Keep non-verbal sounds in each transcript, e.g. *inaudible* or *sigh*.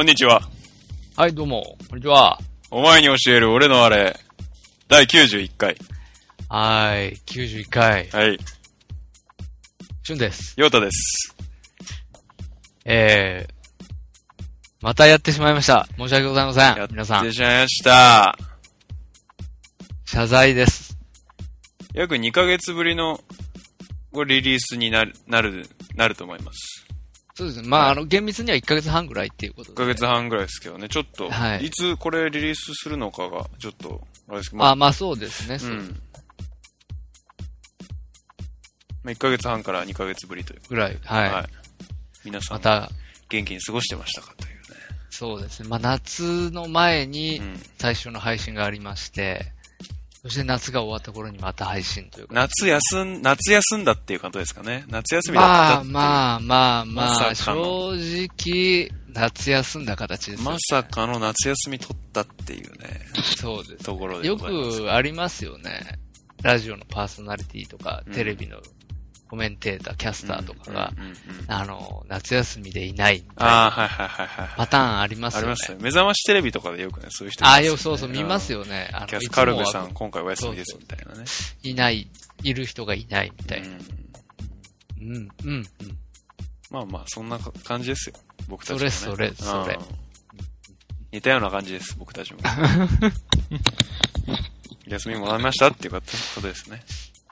こんにちは。はい、どうも、こんにちは。お前に教える俺のあれ。第91回。はーい、91回、はい。しゅんです。ヨータです。えー、またやってしまいました。申し訳ございません。やって皆さん、しまいました。謝罪です。約2ヶ月ぶりのリリースになる、なる、なると思います。そうですね。まあ、あの、厳密には1ヶ月半ぐらいっていうこと1で。ヶ月半ぐらいですけどね、ちょっと、はいいつこれリリースするのかが、ちょっと、あれですけど、まあまあ、そうですね。そううん。まあ、1ヶ月半から2ヶ月ぶりという。ぐらい。はい。はい。皆さん、また、元気に過ごしてましたかというそうですね。まあ、夏の前にね。うん。最初の配信がありまして、そして夏が終わった頃にまた配信というか。夏休ん、夏休んだっていうことですかね。夏休みだったまあ。まあまあまあ、正直、夏休んだ形ですよね。まさかの夏休み取ったっていうね、そうです。ところでよ。くありますよね。ラジオのパーソナリティとか、うんテレビのコメンテーター、キャスターとかが、あの、夏休みでいないみたいあなあ、はいはいはいはい。パターンありますよね。ありますよ。目覚ましテレビとかでよくね、そういう人いああ、そうそう、見ますよね。あの、キャスカルベさん、は今回お休みですみたいなね。いない、いる人がいないみたいな。うんうん、うん、うん。まあまあ、そんな感じですよ。僕たちも、ね。それそれそれうん似たような感じです、僕たちも。*laughs* 休みもらいましたっていうことですね。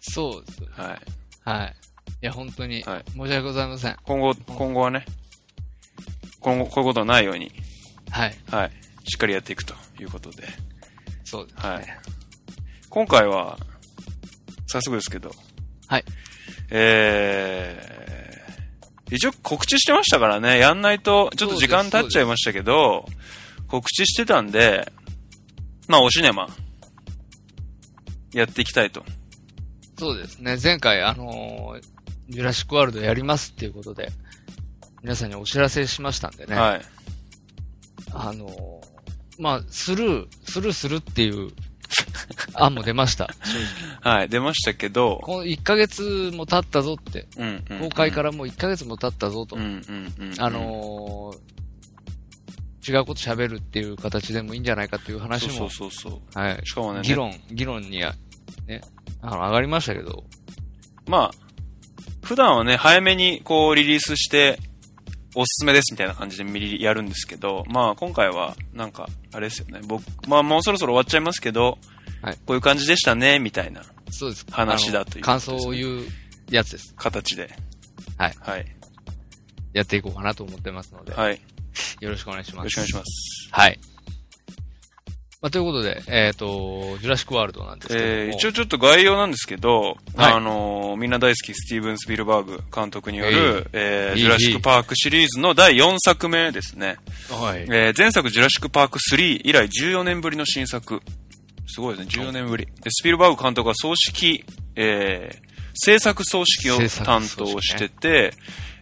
そうです。はい。はい。いや、本当に、はい申し訳ございません。今後、今後はね、今後、こういうことはないように、はい。はい。しっかりやっていくということで。そうです。はい。今回は、早速ですけど。はい。えー、一応告知してましたからね、やんないと、ちょっと時間経っちゃいましたけど、告知してたんで、まあ、おシネマ、やっていきたいと。そうですね。前回、あのージュラシックワールドやりますっていうことで、皆さんにお知らせしましたんでね。はい。あのーまあ、スルー、スルーするっていう *laughs* 案も出ました。正直。はい、出ましたけど、この1ヶ月も経ったぞって、うん、うん。公開からもう1ヶ月も経ったぞと。うん、うん、うん。あのー違うこと喋るっていう形でもいいんじゃないかという話も、そうそうそう。はい。しかもね、議論、議論には、ね、あの、上がりましたけど、まあ、普段はね、早めにこうリリースして、おすすめですみたいな感じでミリやるんですけど、まあ今回は、なんか、あれですよね。僕、まあもうそろそろ終わっちゃいますけど、はいこういう感じでしたね、みたいなそうです。話だというあの感想を言うやつです。形で。はい。はい。やっていこうかなと思ってますので、はい。よよろしくお願いします。ろしくお願いします。はい。まあ、ということで、えっ、と、ジュラシックワールドなんですけども、えー、一応ちょっと概要なんですけど、はいあのーみんな大好きスティーブン・スピルバーグ監督による、えーいいジュラシック・パークシリーズの第4作目ですね。はい。えー前作ジュラシック・パーク3以来14年ぶりの新作。すごいですね、14年ぶり。でスピルバーグ監督は総指揮、えー制作総指揮を担当してて、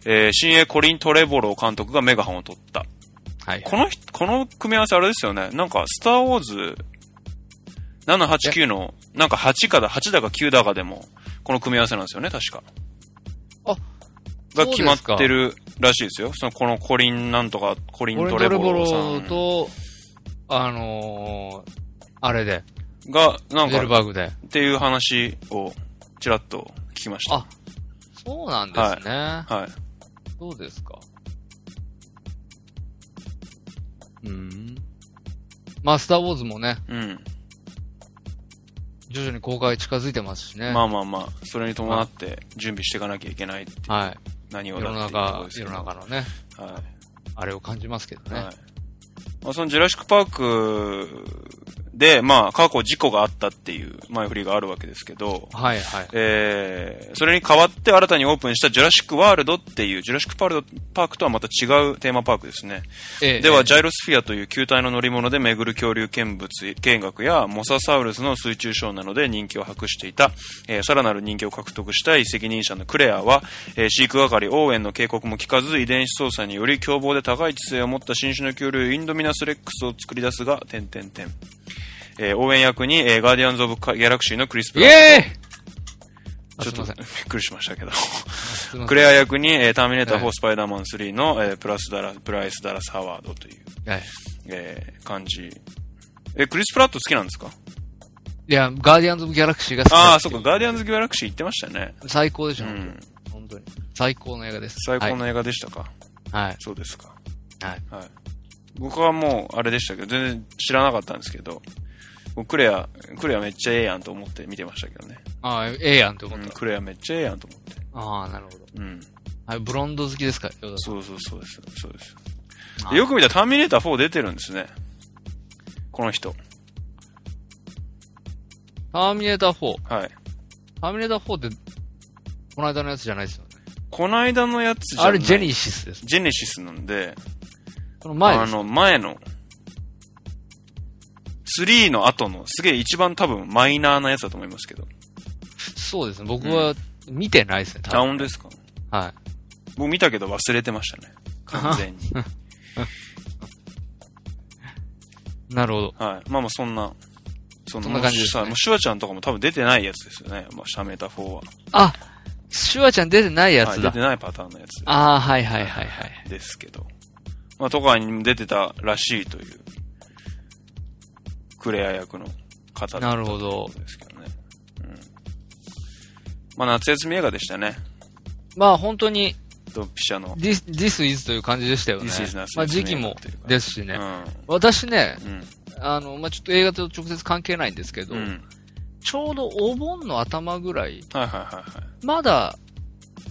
えー新鋭コリン・トレボロー監督がメガホンを取った。はい。この人、この組み合わせあれですよね。なんか、スター・ウォーズ789の、なんか8かだ、8だか9だかでも、この組み合わせなんですよね、確か。あ、が決まってるらしいですよ。その、このコリンなんとか、コリン・トレボロさんーと、あのー、あれで、が、なんか、バーグで。っていう話を、ちらっと聞きました。あ、そうなんですね。はい。そうですか？うん。まあ、スターウォーズもね、うん。徐々に公開近づいてますしね。まあまあまあ、それに伴って準備していかなきゃいけないっていう、はい。何を世のだっていうところ中で、すけ世どの中のね、はい。あれを感じますけどね。はい。まあ、そのジュラシックパークで、まあ、過去事故があったっていう前振りがあるわけですけど、はい、はい。えー、それに代わって新たにオープンしたジュラシックワールドっていう、ジュラシックパールドパークとはまた違うテーマパークですね。ええでは、えジャイロスフィアという球体の乗り物で巡る恐竜見物見学や、モササウルスの水中ショーなどで人気を博していた、えーさらなる人気を獲得したい責任者のクレアは、えー飼育係オーエンの警告も聞かず、遺伝子操作により凶暴で高い知性を持った新種の恐竜インドミナスレックスを作り出すが、点々点。えー応援役に、えーガーディアンズ・オブ・ギャラクシーのクリス・プイラットちょっとびっくりしましたけど。クレア役に、えーターミネーター4、はいスパイダーマン3の、えープラスダラ、プライス・ダラス・ハワードという、はい。えー感じ。え、クリス・プラット好きなんですか？いや、ガーディアンズ・オブ・ギャラクシーが好きああ、だそっか、ガーディアンズ・ギャラクシー行ってましたね。最高でしょ、うん。本当に。最高の映画です。最高の映画でしたか、はい。はい。そうですか。はい。はい。僕はもう、あれでしたけど、全然知らなかったんですけど、僕クレア、クレアめっちゃええやんと思って見てましたけどね。ああ、ええやんって思った。うん、クレアめっちゃええやんと思って。ああ、なるほど。うん。はい、ブロンド好きですか？そうそうそうです。そうです。んよく見たらターミネーター4出てるんですね。この人。ターミネーター4。はい。ターミネーター4って、この間のやつじゃないですよね。この間のやつじゃないあれ、ジェニシスです。ジェネシスなんで、この前です。あの、前の、3の後の、すげえ一番多分マイナーなやつだと思いますけど。そうですね。僕は見てないですね、あ、多分。本当ですか？はい。僕見たけど忘れてましたね。完全に。*laughs* なるほど。はい。まあまあそんな、そそんな感じですねさもうシュワちゃんとかも多分出てないやつですよね。まあ、シャメータ4は。あ、シュワちゃん出てないやつだはい出て。ないパターンのやつああ、はいはいはいはい。ですけど。まあ、とかにも出てたらしいという、クレア役の方だったなるほどということですけどね。うん。まあ、夏休み映画でしたね。まあ本当に、ドンピシャの。this, this is という感じでしたよね。まあ時期もですしね。うん。私ね、うん。あの、まあちょっと映画と直接関係ないんですけど、うん。ちょうどお盆の頭ぐらい、はいはいはいはい。まだ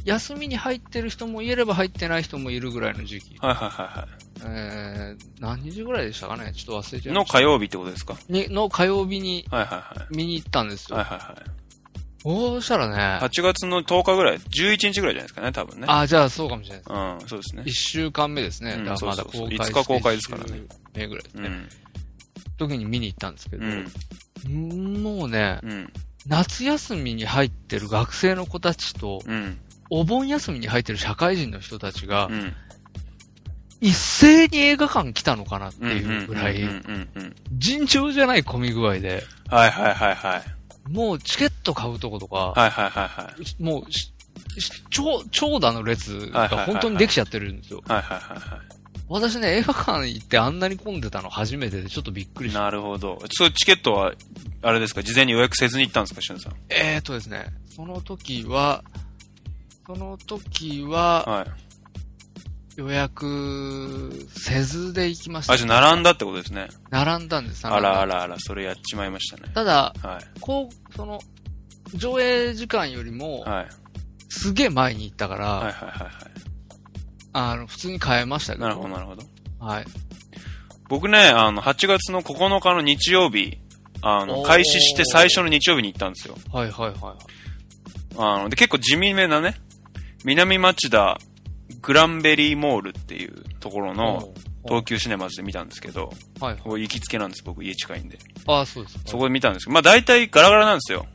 休みに入ってる人もいれば入ってない人もいるぐらいの時期。はいはいはいはえー、何日ぐらいでしたかね？ちょっと忘れちゃい。いました。の火曜日ってことですか？にの火曜日にはいはいは見に行ったんですい。よ。はいはいはい。そうしたらね、8月の10日ぐらい、11日ぐらいじゃないですかね、多分ね。あ、じゃあそうかもしれないです。うん、そうですね一。週間目ですね。うんだからまだそうそうそう公開して5日公開ですからね目ぐらいですね。うん。時に見に行ったんですけど、うん。もうね、うん。夏休みに入ってる学生の子たちと、うん。お盆休みに入ってる社会人の人たちがう、ん。一斉に映画館来たのかなってうん。いうぐらい。尋常じゃない混み具合で、はいはいはいはい。もうチケット買うとことか、はいはいはいはい。もう長、長蛇の列が本当にできちゃってるんですよ。はいはいはいは私ね、映画館行ってあんなに混んでたの初めてでちょっとびっくりい。した。なるほど。そう、チケットは、あれですか、事前に予約せずに行ったんですか、しゅんさん？えーとですね、その時は、その時ははい。予約せずで行きました、あ、じゃあ並んだってことですね。並んだんです。あらあ。らあら、それやっちまいましたね。ただ、はい。こう、その、上映時間よりも、はい。すげえ前に行ったから、はいはいはいはあの、普通に買えましたけい。ど。なるほどなるほど。はい。僕ね、あの、8月の9日の日曜日、あの、開始して最初の日曜日に行ったんですよ。はいはいはいはい。あの、で、結構地味めなね、南町田グランベリーモールっていうところの東急シネマズで見たんですけど、はいはい。ここ行きつけなんです、僕家近いんで。ああ、そうです。そこで見たんですけど、まあ大体ガラガラなんですよ。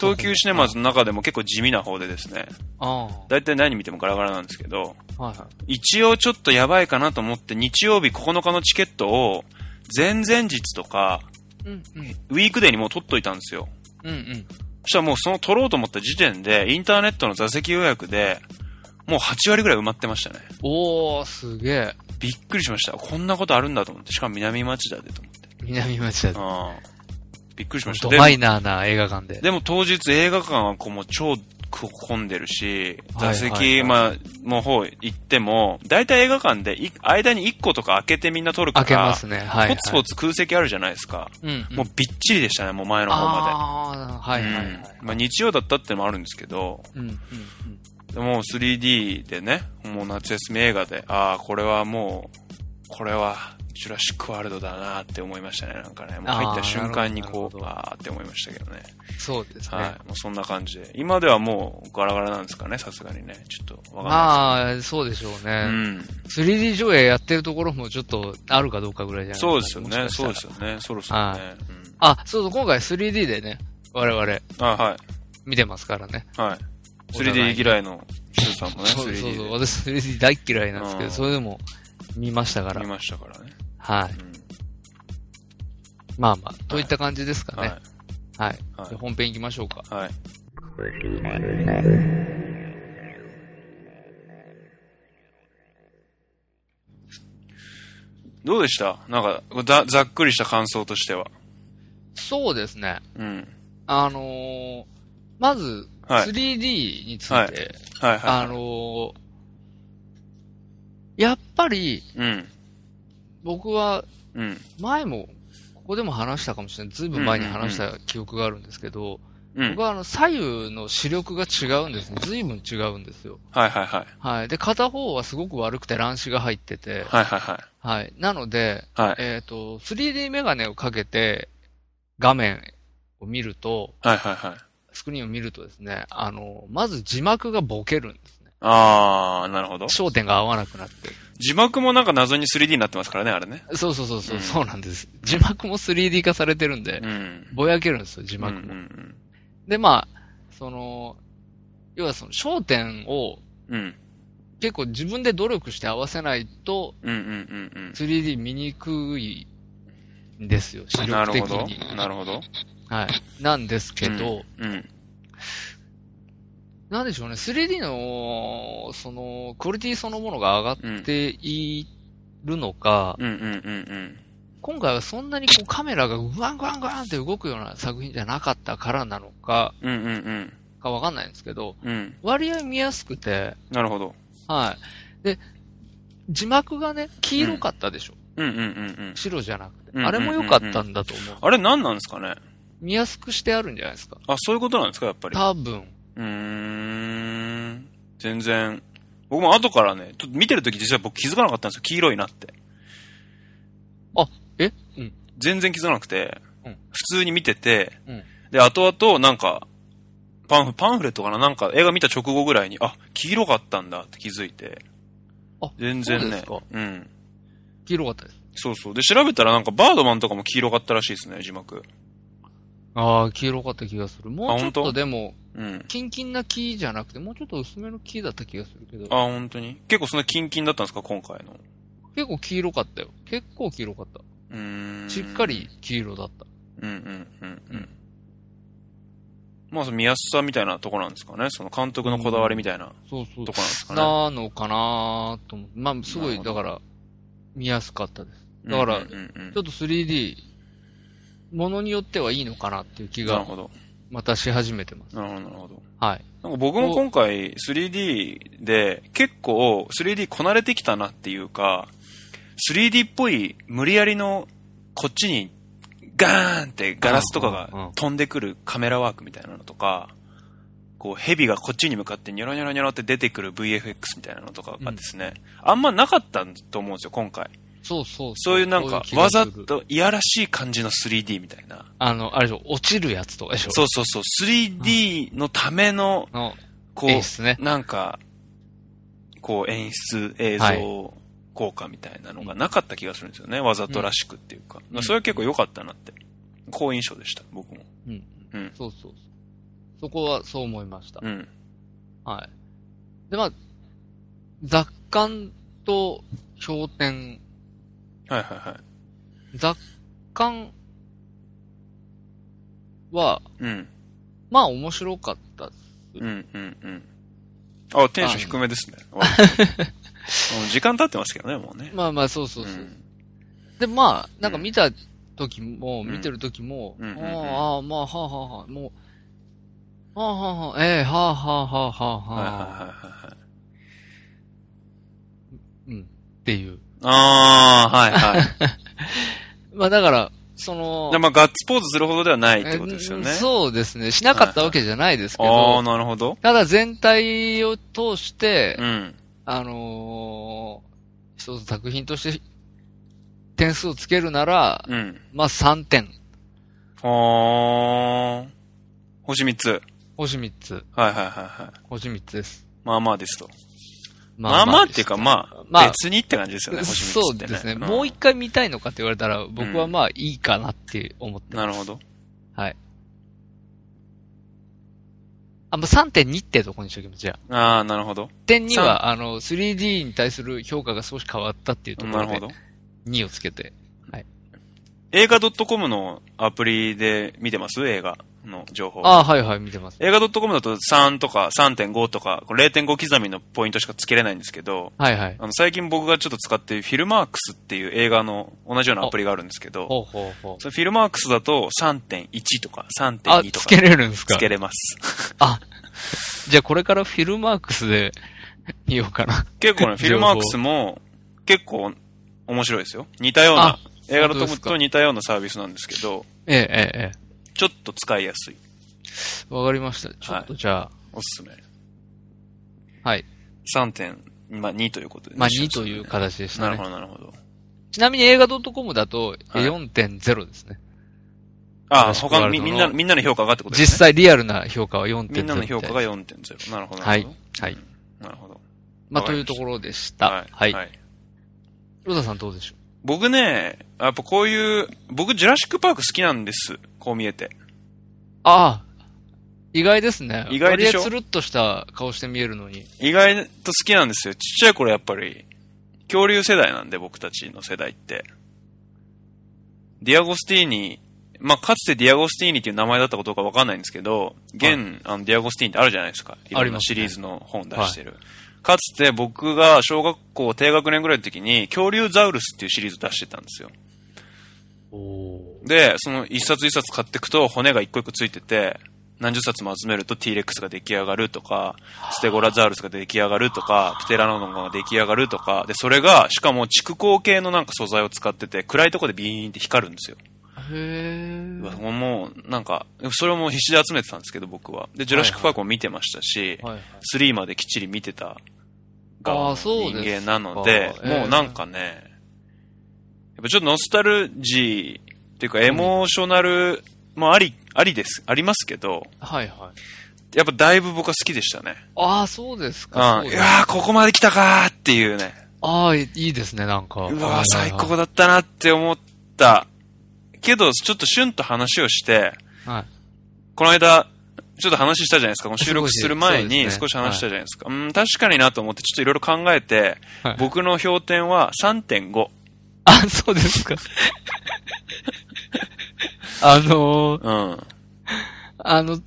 東急シネマズの中でも結構地味な方でですね、あ大体何見てもガラガラなんですけど、あ。はいはい。一応ちょっとやばいかなと思って日曜日9日のチケットを前々日とかうんうん。ウィークデーにもう取っといたんですよ。うんうん。そしたらもうその取ろうと思った時点でインターネットの座席予約でもう8割ぐらい埋まってましたね。おー、すげえ。びっくりしました。こんなことあるんだと思って。しかも南町田でと思って。南町田。ああ。びっくりしました。ドマでもイナーな映画館で。でも当日映画館はこうもう超混んでるし、座席、まあ、の方行っても、大体映画館でい間に1個とか開けてみんな撮るから、開けますね。はい、はい。ポツポツ空席あるじゃないですか。うん、うん。もうびっちりでしたね、もう前の方まああ、はいで。はいはい。うんまあ日曜だったってのもあるんですけど、うん、うん、でも 3D でね、もう夏休み映画で、ああ、これはもう、これは、ジュラシックワールドだなって思いましたね、なんかね。もう入った瞬間にこう、あああって思いましたけどね。うん。そうですね。はい。もうそんな感じで。今ではもうガラガラなんですかね、さすがにね。ちょっとわかんないまあ、そうでしょうですね。けど。3D 上映やってるところもちょっとあるかどうかぐらいじゃうん。ないそうですよね、そうですよね。そろそろはね。あ、そうそう、今回 3D でね、我々うん。あ、はい。見てますからね。はい。3D 嫌いのシュさんもね、そうそうそう。私 3D 大嫌いなんですけど、それでも見ましたから。見ましたからね。はい。まあまあ、といった感じですかね。はい。はい、本編行きましょうか。はい。どうでした？なんかざ、ざっくりした感想としては。そうですね。うん。あのーまず、はい 3D について、はいはいはい。あのーやっぱり、うん。僕は、うん。前も、ここでも話したかもしれない。ずいぶん前に話した記憶があるんですけど、うん僕。はあの、左右の視力が違うんですね。ずいぶん違うんですよ。はいはいはい。はい。で、片方はすごく悪くて乱視が入ってて、はいはいはい。はい。なので、はい。えっ、と、3D メガネをかけて、画面を見ると、はいはいはい。スクリーンを見るとですね、あの、まず字幕がボケるんですね。あー、なるほど。焦点が合わなくなって。字幕もなんか謎に 3D になってますからね、あれね。そうそうそうそう、うんそうなんです。字幕も 3D 化されてるんでう、ん。ぼやけるんですよ、字幕も。うんうんで、まあ、その、要はその焦点をうん。うん。結構自分で努力して合わせないとうんうんうん 3D 見にくいんですよ、視うん。な力るほ。ど。なるほど。はい。なんですけど、うん。なんでしょうね、3D の、その、クオリティそのものが上がっているのか、うんうんうんうん。今回はそんなにこうカメラがグワングワングワンって動くような作品じゃなかったからなのか、うんうんうん。かわかんないんですけど、うん。割合見やすくて、なるほど。はい。で、字幕がね、黄色かったでしょ。うんうんうんうん。白じゃなくて。うんあれも良かったんだと思う。あれ何なんですかね？見やすくしてあるんじゃないですか。あ、そういうことなんですか、やっぱり。多分。うーん。全然。僕も後からね、ちょっと見てるとき実は僕気づかなかったんですよ。黄色いなって。え？うん。全然気づかなくて、うん普通に見てて、うんで、後々なんか、パンフ、パンフレットかな？なんか映画見た直後ぐらいに、あ、黄色かったんだって気づいて。あ全然ねそうですか。うん。黄色かったです。そうそう。で、調べたらなんかバードマンとかも黄色かったらしいですね、字幕。ああ、黄色かった気がする。もうちょっと本当？でも、うん。キンキンな黄じゃなくて、もうちょっと薄めの黄だった気がするけど、あ、本当に結構そんなキンキンだったんですか、今回の。結構黄色かったよ。結構黄色かった。うーん。しっかり。黄色だった。うんうんうんううんん。まあ、その見やすさみたいなとこなんですかね？その監督のこだわりみたいなそうそうと。こなんですかね？なのかなと思って。まあ、すごい、だから、見やすかったです。だからうんうんうんちょっと 3D、ものによってはいいのかなっていう気が、なるほど。またし始めてます。なるほど、なるほど。はい。なんか僕も今回 3D で結構 3D こなれてきたなっていうか、3D っぽい無理やりのこっちにガーンってガラスとかうんうんうんが飛んでくるカメラワークみたいなのとか、こう蛇がこっちに向かってニョロニョロニョロって出てくる VFX みたいなのとかがですね、あんまなかったと思うんですよ、今回。そうそうそういうなんかわざといやらしい感じの 3D みたいな。あの、あれでしょ、落ちるやつとかでしょ。そうそうそう、3D のための、のこう、ね。なんか、こう演出、映は像効果みたいなのがなかった気がするんですよね。わざとらしくっていうか。うんそれは結構良かったなって。好印象でした、僕も。うん。うん。そうそうそう。そこはそう思いました。うん。はい。で、まあ、雑感と氷点、はいはいはい。雑感は、うん。まあ面白かったです。うんうんうん。あ、テンション低めですね。*laughs* 時間経ってますけどね、もうね。まあまあ、そうそうそう。んで、まあ、なんか見た時も、うん見てる時も、うんああ、まあ、はあはあはあ、もう、はあはあはあ、ええはあはあはあはあはあ、はいはいはいはいはい。うん、っていう。あー、はいはい。*laughs* まあだから、そのまあガッツポーズするほどではないってことですよね。えそうですね。しなかったわけじゃないですけあど、ー、なるほど。ただ全体を通して、うん。あのー一つ作品として点数をつけるなら、うん。まあ3点。あー。星3つ。星3つ。はいはいはいはい。星3つです。まあまあですと。まあまあっていうか、まあ、まあ別にって感じですよね、星3つってね。そうですね。んもう一回見たいのかって言われたら、僕はまあいいかなって思ってます。なるほど。はい。あ、まあ3.2ってとこにしときます、じゃあ。ああ、なるほど。点2は、あの、3D に対する評価が少し変わったっていうところで、なるほど。2をつけて。映画 .com のアプリで見てます？映画。の情報。ああ、はいはい、見てます。映画 .com だと3とか3.5とか、これ0.5刻みのポイントしかつけれないんですけど、はいはい。あの、最近僕がちょっと使っているフィルマークスっていう映画の同じようなアプリがあるんですけど、ほうほうほう。そのフィルマークスだと3.1とかあ、3.2とかつけれるんですか？つけれます。あ、じゃあこれからフィルマークスで見ようかな。結構ね、*laughs* フィルマークスも結構面白いですよ。似たようなあ、映画のとと似たようなサービスなんですけど、ええ、ええ、えちょっと使いやすい。え。わかりました。ちょっとじゃあ、おすすめ。はい。3.2ということでね、まあ2という形でしたね。なるほど、なるほど。ちなみに映画 .com だとはい4.0ですね。ああ、ラスク他みみんな、みんなの評価がってことですね。実際リアルな評価は4.0みんなの評価がみ4.0。なるほど。たいなるほど。はい。はい。うんなるほど。まあ、というところでした。はい。はい。ロダさんどうでしょ僕ね、やっぱこういう、僕ジュラシックパーク好きなんです。こう見えて。うああ、意外ですね。意外でしょ？つるっとした顔して見えるのに。意外と好きなんですよ。ちっちゃい頃やっぱり、恐竜世代なんで僕たちの世代って。ディアゴスティーニ、まあ、かつてディアゴスティーニっていう名前だったことかわかんないんですけど、現、あの、ディアゴスティーニってあるじゃないですか。いろんなシリーズの本出してる。かつて僕が小学校低学年ぐらいの時に、恐竜ザウルスっていうシリーズ出してたんですよ。おで、その一冊一冊買っていくと骨が一個一個ついてて、何十冊も集めると T-Rex が出来上がるとか、ステゴラザウルスが出来上がるとか、プテラノドンが出来上がるとか、で、それが、しかも蓄光系のなんか素材を使ってて、暗いとこでビーンって光るんですよ。へえ。もう、なんか、それをもう必死で集めてたんですけど、僕は。で、ジュラシックパークも見てましたし、はいはい。3まできっちり見てた側のあーそう人間なので、かえーもうなんかね、やっぱちょっとノスタルジーっていうかエモーショナルもあり、ありです、ありますけど、はいはい。やっぱだいぶ僕は好きでしたね。ああ、そうですうか。ん。いそうですやー、ここまで来たかーっていうね。ああ、いいですね、なんか。うわー、はいはいはい最高だったなって思った。けど、ちょっとシュンと話をして、はい。この間、ちょっと話したじゃないですか。この収録する前に少し話したじゃないですか。うん、確かになと思って、ちょっといろいろ考えて、はい僕の評点は3.5。あ、そうですか。あのー、うん。あの、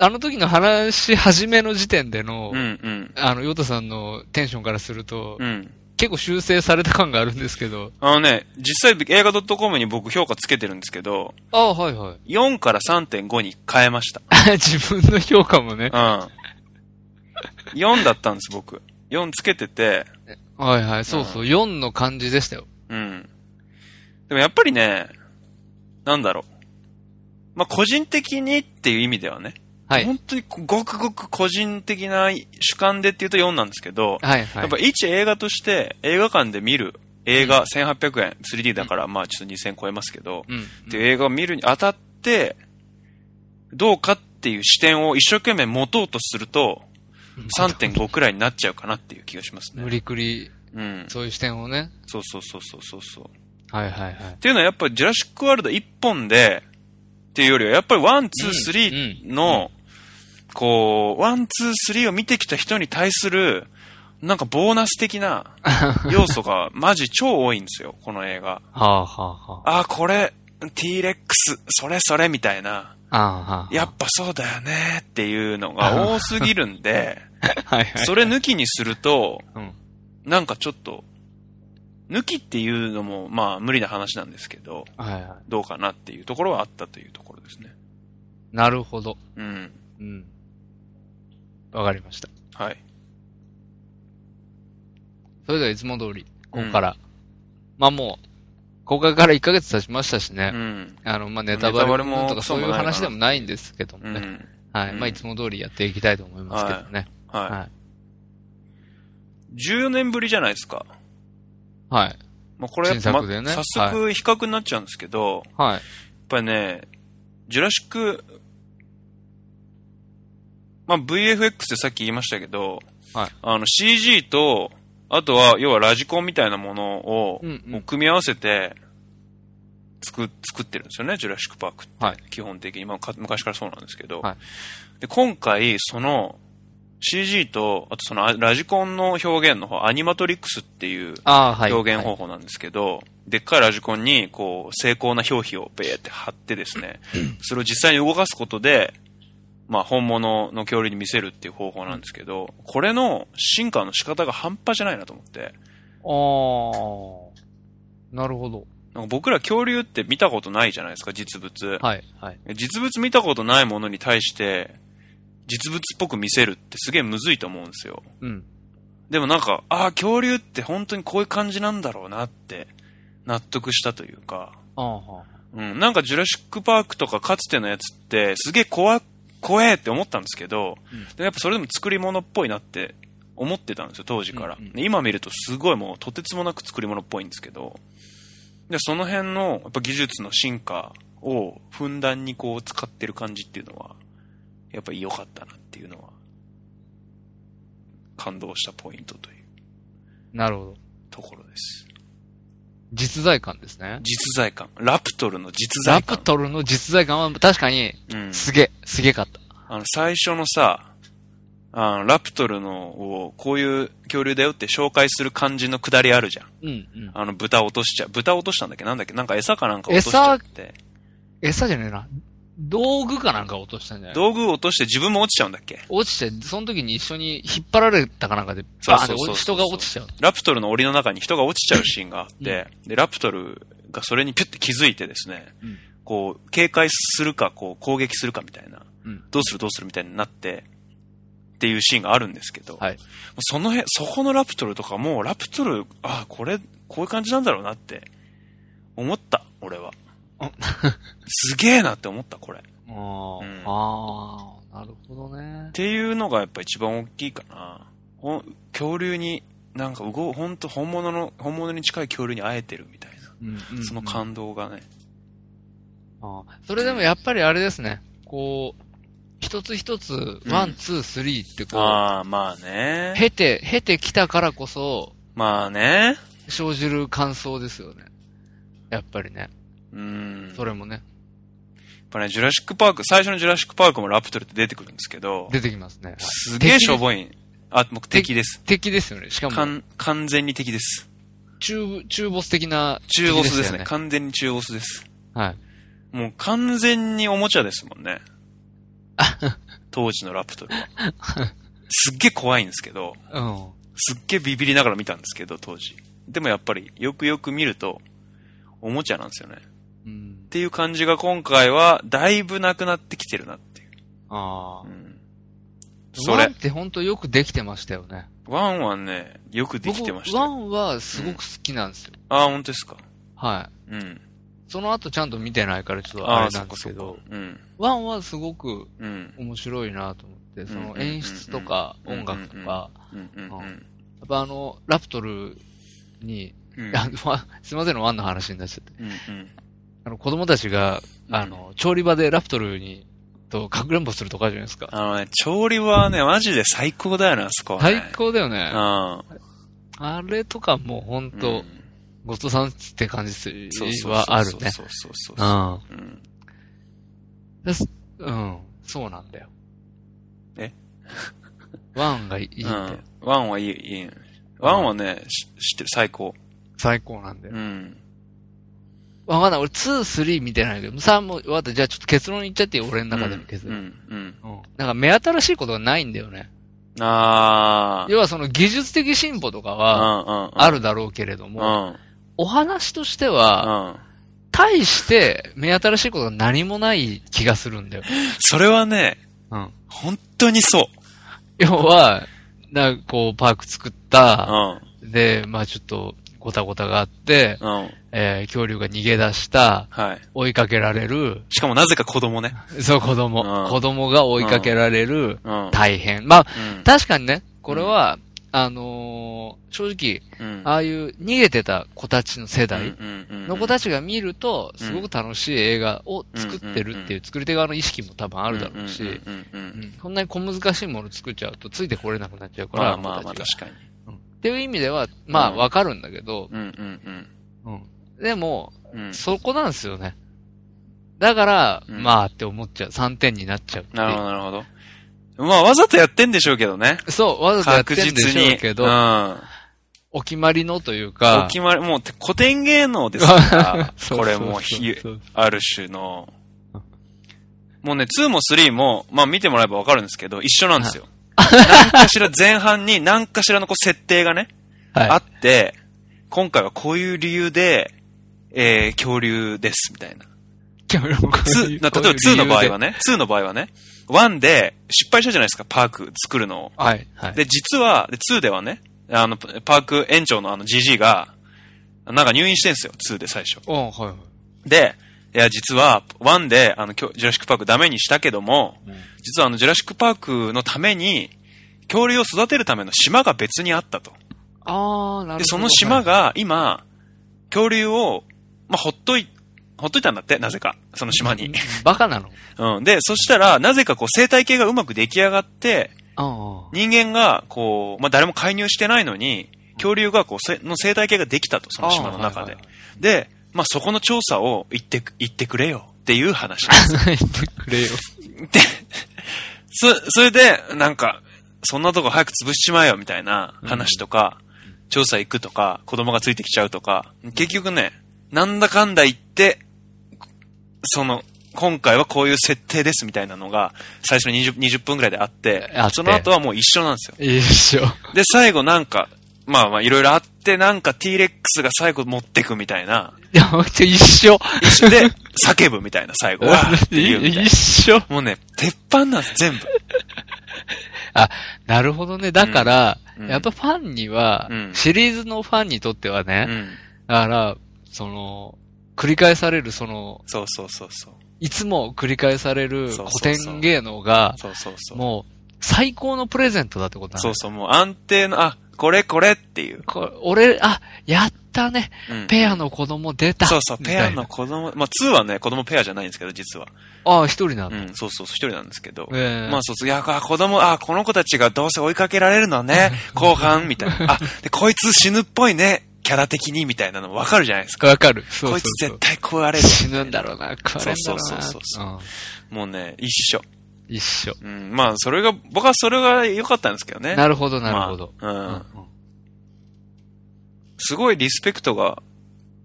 あの時の話し始めの時点での、うん、うん。あの、ヨタさんのテンションからすると、うん。結構修正された感があるんですけど。あのね、実際映画 .com に僕評価つけてるんですけど、ああ、はいはい。4から3.5に変えました。*laughs* 自分の評価もねう。ん。4だったんです、僕。4つけてて、はいはい。そうそう、4の感じでしたよ。うん。でもやっぱりね、なんだろう。まあ、個人的にっていう意味ではね、はい。本当にごくごく個人的な主観でっていうと4なんですけど、はいはい。やっぱ一映画として映画館で見る映画1800円、3D だからまあちょっと2000超えますけど、うん。っていう映画を見るにあたって、どうかっていう視点を一生懸命持とうとすると、3.5くらいになっちゃうかなっていう気がしますね。無理くり、うん。そういう視点をね。そうそうそうそうそうそう。はいはいはい。っていうのはやっぱりジュラシックワールド1本で、っていうよりはやっぱり one、two、three の、こう、 one、two、three を見てきた人に対する、なんかボーナス的な *laughs* 要素がマジ超多いんですよ、この映画。はあはあはあ。あ、これ、T-Rex、それそれみたいな。ああはあ。やっぱそうだよねっていうのが多すぎるんで、*laughs* はいはい。それ抜きにすると、うん。なんかちょっと、抜きっていうのもまあ無理な話なんですけど、はいはい。どうかなっていうところはあったというところですね。なるほど。うん。うん。わかりました。はい。それではいつも通り、ここから。まあもう、公開から1ヶ月経ちましたしね。うん。あの、まあネタバレもとかそういう話でもないんですけどもね。うん。はい。うんまあいつも通りやっていきたいと思いますけどね。ははい。い。14年ぶりじゃないですか。はい。まあこれやっぱ、まね早速比較になっちゃうんですけど、やっはい。ぱりね、ジュラシック、まあ VFX ってさっき言いましたけど、はいあの CG と、あとは、要はラジコンみたいなものを、うん組み合わせて、作、作ってるんですよね、ジュラシックパークって。はい基本的に。まあか、昔からそうなんですけど。はいで、今回、その、CG と、あとそのあラジコンの表現の方、アニマトリックスっていう。表現方法なんですけど、でっかいラジコンに、こう、精巧な表皮をベーって貼ってですね、それを実際に動かすことで、まあ、本物の恐竜に見せるっていう方法なんですけど、これの進化の仕方が半端じゃないなと思って、ああ。なるほど。なんか僕ら恐竜って見たことないじゃないですか、実物。はい、はい。実物見たことないものに対して、実物っぽく見せるってすげえむずいと思うんですよ。うん。でもなんか、ああ、恐竜って本当にこういう感じなんだろうなって、納得したというか、ああ、はうん、なんかジュラシックパークとかかつてのやつって、すげえ怖、怖えって思ったんですけど、うんでもやっぱそれでも作り物っぽいなって思ってたんですよ、当時から。うんうんで今見るとすごいもうとてつもなく作り物っぽいんですけど、でその辺のやっぱ技術の進化をふんだんにこう使ってる感じっていうのは、やっぱり良かったなっていうのは、感動したポイントというなるほど。ところです。実在感ですね。実在感。ラプトルの実ラ在感。プトルの実在感は確かに、うん。すげえ、すげえかった。あの、最初のさ、あの、ラプトルのを、こういう恐竜だよって紹介する感じのくだりあるじゃん。うん、うん。あの、豚落としちゃう。豚落としたんだっけ？なんだっけ？なんか餌かなんか落としちゃって。餌じゃねえな。道具かなんか落としたんじゃない？道具落として自分も落ちちゃうんだっけ？落ちて、その時に一緒に引っ張られたかなんかで、バーンって人が落ちちゃう。ラプトルの檻の中に人が落ちちゃうシーンがあって、で、ラプトルがそれにピュッて気づいてですね、うん。こう、警戒するか、こう、攻撃するかみたいな、うん。どうするどうするみたいになって、っていうシーンがあるんですけど、はい。その辺、そこのラプトルとかも、ラプトル、あ、これ、こういう感じなんだろうなって、思った、俺は。あ。すげえなって思った、これ。っあー、うんあー、なるほどね。ていうのがやっぱ一番大きいかな。恐竜に、なんか、うご、ほんと本物の、本物に近い恐竜に会えてるみたいな。うんうんその感動がね。あーそれでもやっぱりあれですね。こう、一つ一つ、 one、two、three ってこう、ああ、まあね。経て、経てきたからこそ、まあね。生じる感想ですよね。やっぱりね。うん。それもね、やっぱね、ジュラシックパーク、最初のジュラシックパークもラプトルって出てくるんですけど、出てきますね。はいすげえしょぼいん。あ、もう敵です。敵ですよね。しかも、完完全に敵です。中、中ボス的な敵中ボスですね。よ完全に中ボスです。はい。もう完全におもちゃですもんね。*laughs* 当時のラプトルは。すっげえ怖いんですけど、うん。すっげえビビりながら見たんですけど、当時。でもやっぱり、よくよく見ると、おもちゃなんですよね。っうん。ていう感じが今回は、だいぶなくなってきてるなっていう。ああ。うん。それ one っ。て本当よくできてましたよね。 one はね、よくできてました one はすごく好きなんですよ。ああ、本当ですか？はい。うん。その後ちゃんと見てないからちょっとあれなんですけど、。うん。 one はすごくうん。面白いなと思って、そうんの演出とかうん音楽とか、うん。うん。うん。やっぱあの、ラプトルに、うん。*laughs* すいませんのワンの話になっちゃって、うん。うん。あの子供たちが、あの、調理場でラプトルに、と、かくれんぼするとかじゃないですか。あのね、調理はね、マジで最高だよな、あそこは、ね。最高だよね。うん。あれとかもう本当、うんごちそうさんって感じはあるね。そうそうそううそう。ん。うん。うん。そうなんだよ。え？ワンがいいんだよ。うん。ワンはいい、いい。ワンはね、し知ってる、最高。最高なんだよ。うん。わかんない。俺、2、3見てないけど、3も、わかった。じゃあちょっと結論言っちゃってよ。俺の中での結うん。う論。ん。うん。なんか目新しいことがないんだよね。あー。要はその技術的進歩とかうんは。あるだろうけれどうも、ん。お話としてうは、ん。大して目新しいことが何もない気がするんだよ。それはね、うん。本当にそう。要は、なんかこう、パーク作っうた、ん。で、まあちょっと、ごたごたがあって、うん。えー恐竜が逃げ出した、はい。追いかけられる、しかもなぜか子供ね。そう、子供。うん子供が追いかけられる、うん。大変。まあ、うん。確かにね、これは、あのー正直、うん。ああいう逃げてた子たちの世代の子たちちが見ると、すごく楽しい映画を作ってるっていう作り手側の意識も多分あるだろうし、こんなに小難しいもの作っちゃうとついてこれなくなっちゃうから、まあまあ確かに。っていう意味では、まあうんわかるんだけど、うんうんうん。でも、うん。うん。そこなんですよね。だから、うんまあって思っちゃう。3点になっちゃうなるほど、なるほど。まあ、わざとやってんでしょうけどね。そう、わざとやって確んでし。ょうけど、うん。お決まりのというおか、決まり、もう古典芸能ですから、*laughs* これもうひある種の。もうね、2も3も、まあ見てもらえばわかるんですけど、一緒なんですよ。何かしら前半に何かしらのこう設定がね、はいあって、今回はこういう理由で、えー、恐竜です、みたいな。2、な例えば2の場合はね。ね、2の場合はね、1で失敗したじゃないですか、パーク作るのを。はい、はい。で、実は、で、2ではね、あの、パーク園長のあの、ジジイが、なんか入院してんすよ、2で最初。おはいはい。で、いや、実は、1で、あの、ジュラシックパークダメにしたけども、うん実はあの、ジュラシックパークのために、恐竜を育てるための島が別にあったと。あー、なるほど。で、その島が、今、恐竜を、まあ、ほっとい、ほっといたんだって、なぜか。その島に。バカなの？*laughs* うん。で、そしたら、なぜかこう、生態系がうまく出来上がって、あ人間が、こう、まあ、誰も介入してないのに、恐竜がこう、せの生態系ができたと、その島の中で。で、まあ、そこの調査を言ってく、言ってくれよっていう話です。あ。*laughs* 言ってくれよ。で、そ、それで、なんか、そんなとこ早く潰しちまえよみたいな話とか、調査行くとか、子供がついてきちゃうとか、結局ね、なんだかんだ言って、その、今回はこういう設定ですみたいなのが、最初の 20, 20分くらいであってあってその後はもう一緒なんですよ。一緒。で、最後なんか、まあまあいろいろあって、なんか T-Rex が最後持ってくみたいな、いや、一緒。一緒で叫ぶみたいな最後 *laughs* 一緒。もうね、鉄板なんです、全部。あ、なるほどね。だから、うんやっぱファンには、うんシリーズのファンにとってはね、うん。だから、その、繰り返される、その、そうそうそうそう。いつも繰り返される古典芸能が、そうそうそう。もう、最高のプレゼントだってことだね。そうそう、もう安定の、あ、これこれっていう。これ俺、あ、やったね。うんペアの子供出た。そうそう、ペアの。子供、まあ2はね、子供ペアじゃないんですけど、実は。ああ、一人なんだ。うん、そうそう、一人なんですけど。ええまあそうそう、いや、あ子供、あ、この子たちがどうせ追いかけられるのね、後半、みたいな。あ、で、こいつ死ぬっぽいね、キャラ的に、みたいなのわかるじゃないですか。わかる。そうこいそうそうつ絶対食われるわ。死ぬんだろうな、食われんだろうな。そうそうそうそううんもうね、一緒。一緒。うん、まあ、それが、僕はそれが良かったんですけどね。なるほど、なるほど。まあうんうんうんすごいリスペクトが、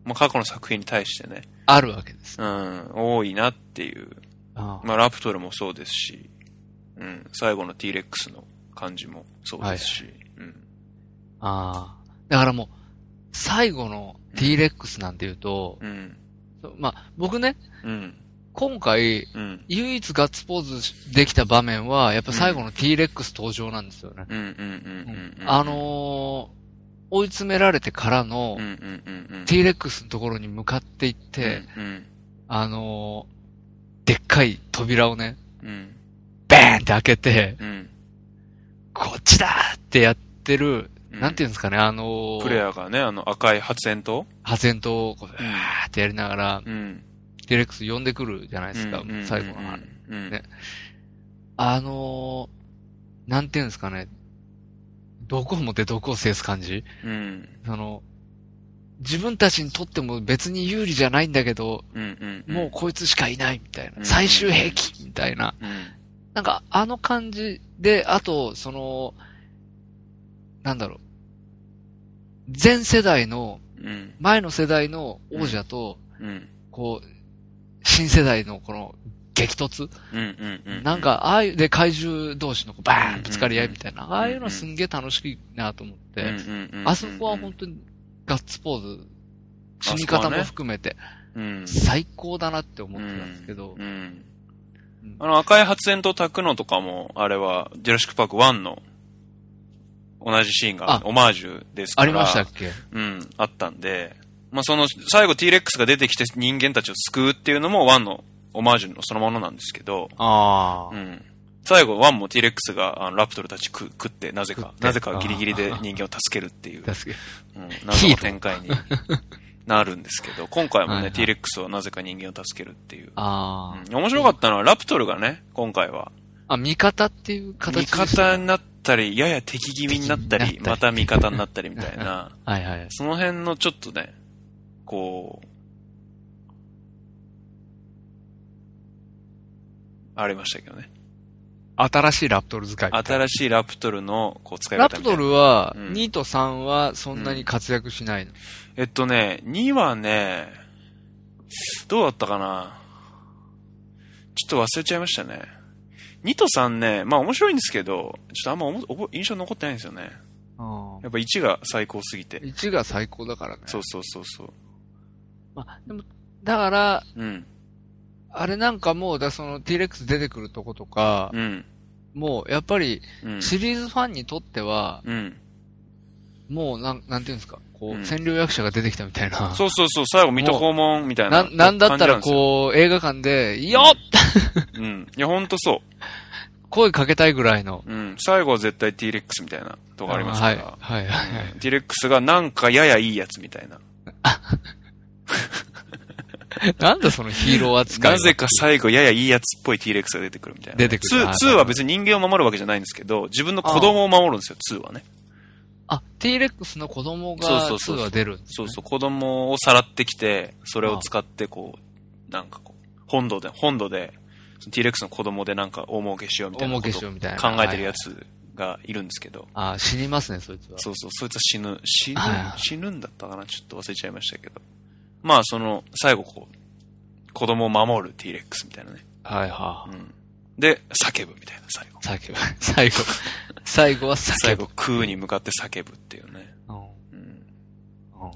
まあ、過去の作品に対してね、あるわけです。うん、多いなっていう。ああまあ、ラプトルもそうですし、うん、最後の T-Rex の感じもそうですし、うん。ああ。だからもう、最後の T-Rex なんて言うと、うん、まあ、僕ね、うん、今回、うん、唯一ガッツポーズできた場面は、やっぱ最後の T-Rex 登場なんですよね。うん、うん、うん、うん。あ、のー追い詰められてからのうん、うん、うん、うん。T-Rex のところに向かっていって、うん、あのーでっかい扉をね、うん、バーンって開けて、うん。こっちだってやってる、うん。なんていうんですかね、あのープレイヤーがね、あの赤い発煙筒発煙筒をこう、ーってやりながら、うん。T-Rex 呼んでくるじゃないですか、うん最後の。ねあのーなんていうんですかね、毒を持って毒を制す感じ？うん。その、自分たちにとっても別に有利じゃないんだけど。もうこいつしかいないみたいな。うん最終兵器みたいな。うん。なんかあの感じで、あと、その、なんだろう。前世代の、うん。前の世代の王者と、うん。こう、新世代のこの激突？うん。うん。うん。なん、か、ああいう、で、怪獣同士のバーンぶつかり合いみたいな、ああいうのすんげえ楽しいなと思って、あそこは本当にガッツポーズ、死に方も含めて、うん。最高だなって思ってたんですけど、うん。うんあの赤い発煙筒炊くのとかも、あれは、ジュラシックパーク1の同じシーンがあオマージュですから。ありましたっけ？うん、あったんで、まあその、最後 T-Rex が出てきて人間たちを救うっていうのも1のオマージュのそのものなんですけど、ああ、うん。最後1も T-Rex があのラプトルたち食食って、なぜか、なぜかギリギリで人間を助けるっていう、*laughs* 確かうん、謎の展開に *laughs* *laughs* なるんですけど、今回もね、はいはい。T-Rex はなぜか人間を助けるっていう。あうん。面白かったのはラプトルがね、今回は、あ。あ、味方っていう形味でした方になったり、やや敵気味になったり、敵になったり。また味方になったりみたいな、はいはい。その辺のちょっとね、こう、ありましたけどね。新しいラプトル使いみたいな。新しいラプトルのこう使いラプ方みたいな。トルは、うん2と3はそんなに活躍しないの？えっとね、2はね、どうだったかな？ちょっと忘れちゃいましたね。2と3ね、まあ面白いんですけど、ちょっとあんまおも覚え印象残ってないんですよね。うんやっぱ1が最高すぎて。1が最高だからね。そうそうそうそう。まあ、でも、だから、うん。あれなんかもう、だその T-Rex 出てくるとことか、うん。もう、やっぱり、うん。シリーズファンにとっては、うん。もう、なん、なんていうんですか、こう、うん占領役者が出てきたみたいな。そうそうそう、最後水戸黄門みたいなな、なんだったらう。こう、映画館で、よっうん。いや、ほんとそ声かけたいぐらいの。う。うん。最後は絶対 T-Rex みたいなとこありますから。はい、はい、はいはい。うん T-Rex がなんかややいいやつみたいな。*laughs* *laughs* なんだそのヒーロー扱いは。なぜか最後ややいいやつっぽい T-Rex が出てくるみたいな。出てくるあ2、2は別に人間を守るわけじゃないんですけど、自分の子供を守るんですよ、2はね。あ、T-Rex の子供がそうそうそう2は出るんです、ね。そうそう、子供をさらってきて、それを使ってこう、なんかこう、本土で、本土で、T-Rex の子供でなんか大儲けしようみたいな大儲けしようみたいな。考えてるやはいつがいるんですけど、あ、死にますね、そいつは。そうそう、そいつは死ぬ、死ぬは、い死ぬんだったかな？ちょっと忘れちゃいましたけど。まあ、その、最後こう、子供を守る T-Rex みたいなね。はいはうん。で、叫ぶみたいな、最後。叫ぶ。*laughs* 最後。最後は叫ぶ。最後、空に向かって叫ぶっていうね。うんうん。うん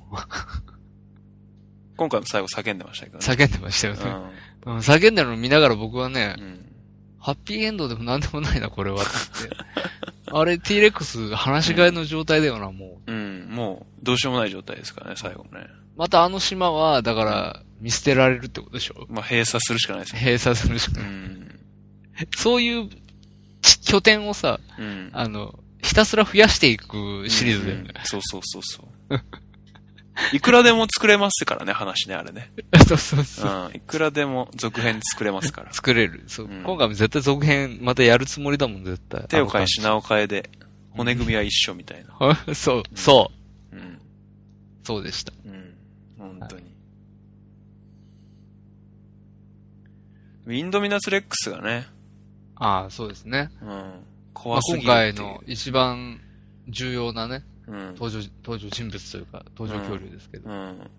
今回も最後叫んでましたけどね。叫んでましたよね。うん。うん叫んでるの見ながら僕はねう、ん。ハッピーエンドでもなんでもないな、これは。*laughs* あれ、T-Rex 話し飼いの状態だよな、もう。うん。もう、どうしようもない状態ですからね、最後ね。またあの島は、だから、見捨てられるってことでしょ？まあ、閉鎖するしかないですね。閉鎖するしかうない。ん。そういうち拠点をさ、うん。あの、ひたすら増やしていくシリーズだよねうん。そうそうそうそう。*laughs* いくらでも作れますからね、話ね、あれね。*laughs* そうそうそう。うん。いくらでも続編作れますから。作れる。そう、うん今回も絶対続編またやるつもりだもん、絶対。手を変えあ品を変えで、骨組みは一緒みたいな。の感じそう、そう、うん。そうでした。うん。本当に。インドミナスレックスがね、ああ、そうですね。うん。まあ、怖すぎ今回。の一番重要なね、うん。登場、登場人物というか、登場恐竜ですけど。うん。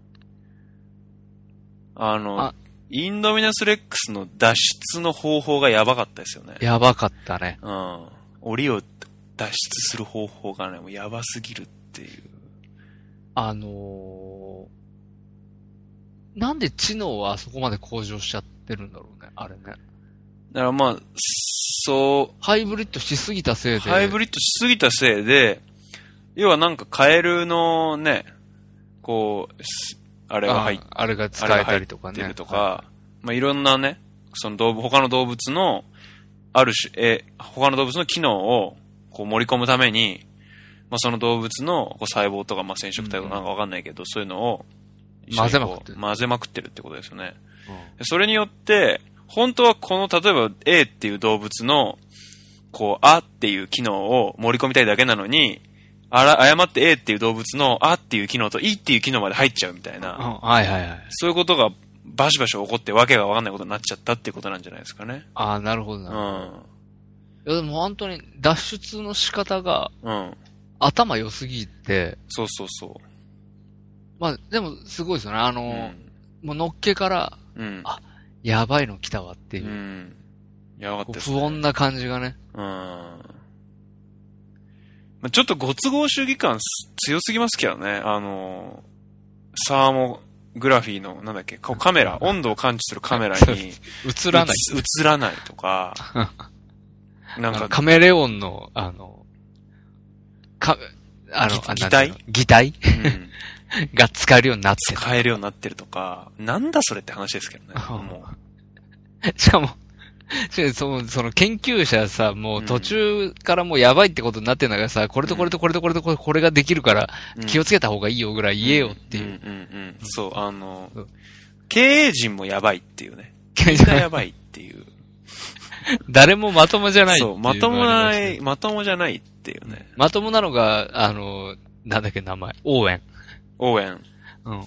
あの、あインドミナスレックスの脱出の方法がやばかったですよね。やばかったね。うん。檻を脱出する方法がね、もうやばすぎるっていう。あのー、なんで知能はあそこまで向上しちゃってるんだろうね、あれね。だからまあ、そハイブリッドしすぎたせう、いで。ハイブリッドしすぎたせいで、要はなんかカエルのね、こう、すあれが入っああれが使えたりとかね。てるとか、まあいろんなね、その動物、他の動物の、ある種、え、他の動物の機能をこう盛り込むために、まあその動物のこう細胞とか、まあ染色体とかなんかわかんないけど、そういうのを混ぜまくってる混ぜまくってるってことですよね。うんでそれによって、本当はこの、例えば A っていう動物の、こう、あっていう機能を盛り込みたいだけなのに、あら、誤って A っていう動物のあっていう機能と E っていう機能まで入っちゃうみたいな、うんはいはいはい。そういうことがバシバシ起こってわけがわかんないことになっちゃったっていうことなんじゃないですかね。ああ、なるほどうなるほど。ん。いやでも本当に脱出の仕方がうん。頭良すぎて、そうそうそまあでもすごいですよね。あう。の、うん。もうのっけから、うん。あやばいの来たわっていうう、ん。やばかったですね。不穏な感じがね。うん。まあちょっとご都合主義感す強すぎますけどね。あの、サーモグラフィーの、なんだっけ、こうカメラ、温度を感知するカメラに *laughs* 映らない。映映らないとか、*laughs* なんか、カメレオンの、あの、か、あの、擬態？擬態？うん *laughs* が使えるようになって使えるようになってるとか、なんだそれって話ですけどね。もる。*laughs* しかも、その、その研究者さ、もう途中からもうやばいってことになってんだからさ、これとこれとこれとこれとこれこれができるからう、気をつけた方がいいよぐらい言えよっていう。んうんうんうん。そう、あのうん、経営陣もやばいっていうね。みんなやばいっていう。*laughs* 誰もまともじゃないそう、まともない、まともじゃないっていうね。まともなのが、あの、なんだっけ名前、オーエン。応援。うん。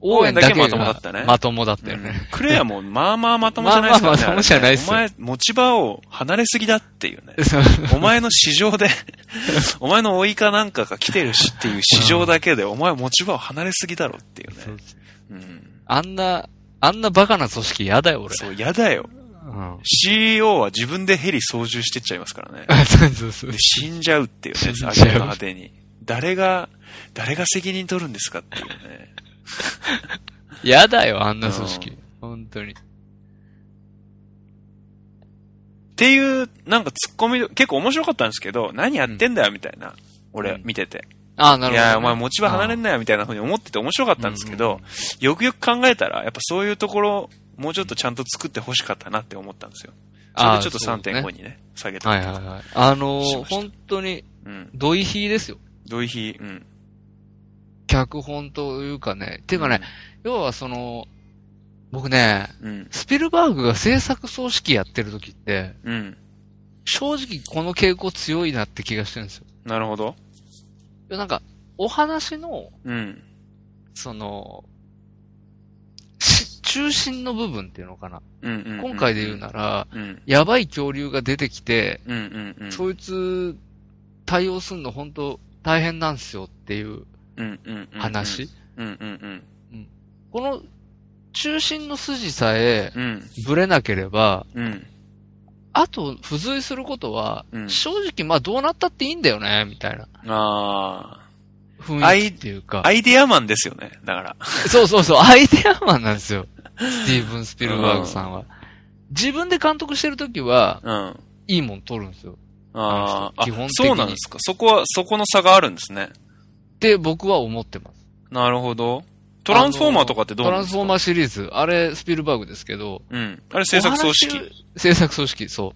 応援だけがまともだったねまともだったよね。クレアもまあまあまともじゃないですか、ね。*laughs* まあまあまともじゃないっすよお前、持ち場を離れすぎだっていうね。*laughs* お前の市場で、*laughs* お前の追いかなんかが来てるしっていう市場だけで、お前持ち場を離れすぎだろっていうね。うん。あんな、あんなバカな組織嫌だよ、俺。そう、やだよ。うん。CEO は自分でヘリ操縦してっちゃいますからね。そうそうそうで。死んじゃうっていうね、あげくの果てに。誰が、誰が責任取るんですかっていうね。*laughs* 嫌だよ、あんな組織。本当に。っていう、なんかツッコミ、結構面白かったんですけど、何やってんだよみたいな。俺うん見てて。ああ、なるほど、いや、お前持ち場離れんなよみたいな風に思ってて面白かったんですけど、よくよく考えたら、やっぱそういうところ、もうちょっとちゃんと作って欲しかったなって思ったんですよ。それでちょっとあーそうね3.5にね、下げた。はいはいはい。あのー、しました本当に、うん。ドイヒーですよ。どういう日、うん。脚本というかね。ていうかね、要はその、僕ね、うん。スピルバーグが制作総指揮やってる時って、うん。正直この傾向強いなって気がしてるんですよ。なるほど。なんか、お話の、うん。その、し中心の部分っていうのかな。うんうんうんうん。今回で言うなら、うん。やばい恐竜が出てきて、うんうんうん。そいつ対応するの本当大変なんですよっていううんうんうんうん。話？うんうんこの中心の筋さえうん。うん。ぶれなければ、うん。あと付随することは、うん正直まあどうなったっていいんだよね、みたいなあ雰囲気っていうかあ。。アイデアマンですよね。だから。そうそうそう、アイデアマンなんですよ。*laughs* スティーブン・スピルバーグさんは。自分で監督してるときは、うん。いいもん撮るんですよ。ああ、あ基本的にそうなんですか。そこは、そこの差があるんですね。って僕は思ってます。なるほど。トランスフォーマーとかってどうトなんですか？ランスフォーマーシリーズ、あれスピルバーグですけど、うん。あれ制作組お織。話制作組織、そ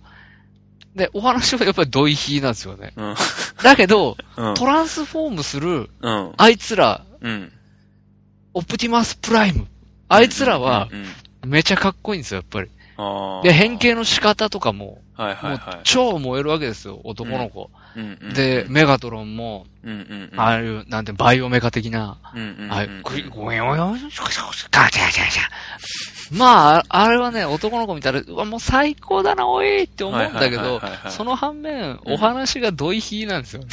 う。で、お話はやっぱりドイヒーなんですよね。うん。だけど、うん。トランスフォームする、うん。あいつら、うん。オプティマスプライム。あいつらは、めちゃかっこいいんですよ、やっぱり。ああ。で、変形の仕方とかも、もうはいはいはい。超燃えるわけですよ、男の子。うんうんで、、メガトロンも、うんうんうん。ああいう、なんて、バイオメカ的な、うんうんうん。ああいう、グイゴヨヨシャシャシャガチャガチャガチャ。まあ、あれはね、男の子見たら、うわ、もう最高だな、おいって思うんだけどその反面、うんお話がドイヒーなんですよね。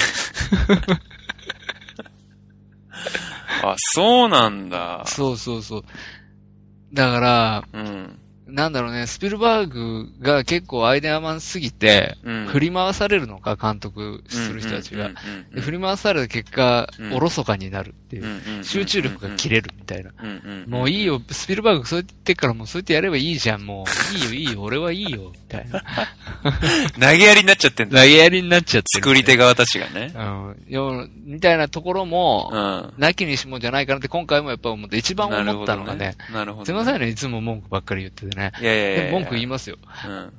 あ、そうなんだ。そうそうそう。だから、うん。なんだろうね、スピルバーグが結構アイデアマンすぎて、うん。振り回されるのか、監督する人たちが。振り回された結果うん、おろそかになるって集中力が切れるみたいな。もういいよ、スピルバーグそう言ってっからもうそうやってやればいいじゃん、もう。いいよ、いいよ、俺はいいよ、みたいな。*laughs* 投げやりになっちゃってんだ。投げやりになっちゃってる。作り手側たちがね。うん。よみたいなところもう、ん。なきにしもじゃないかなって今回もやっぱ思って、一番思ったのがね、なるほどね。すいませんね、いつも文句ばっかり言っててね。いやいやいや文句言いますよ。うん。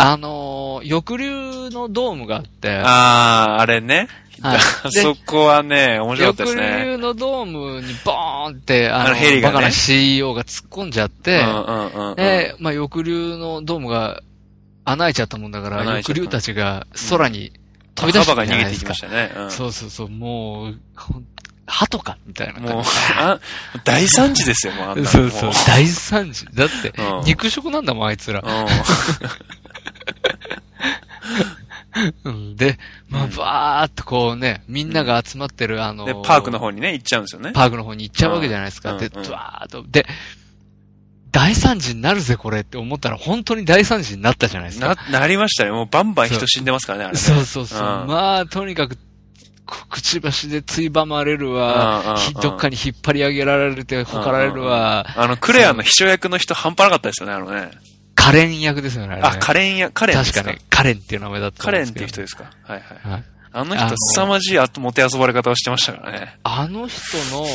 あのー、翼竜のドームがあって、あー、あれね。はい *laughs* でそこはね、面白かったです翼ね。竜のドームにボーンって、あの、あのヘリがねバカな CEO が突っ込んじゃって、うんうんうんうん。で、まあ、翼竜のドームが穴開いちゃったもんだから、翼竜たちが空に飛び出したバが逃げていき。ましたね。うんそうそうそう、もう、鳩かみたいな感じ。もう、あ、大惨事ですよ、もうあん *laughs* そうそうも、大惨事。だってう、ん肉食なんだもん、あいつら。ううんで、まあ、うんバーっとこうね、みんなが集まってる、あのパークの方にね、行っちゃうんですよね。パークの方に行っちゃうわけじゃないですか。で、うんうんドワーっと。で、大惨事になるぜ、これって思ったら、本当に大惨事になったじゃないですか。な、なりましたね。もうバンバン人死んでますからね、あれね。そうそうそう。うんまあ、とにかく、くくちばしでついばまれるわ、どっかに引っ張り上げられて、ほかられるわ、あの、クレアの秘書役の人半端なかったですよね、あのね。カレン役ですよね、あれね。あ、カレンや、カレンですか？確かね、カレンっていう名前だったとカレンっ。ていう人ですか？はいはい。はい。あの人、凄まじいあとモテ遊ばれ方をしてましたからね。あの人の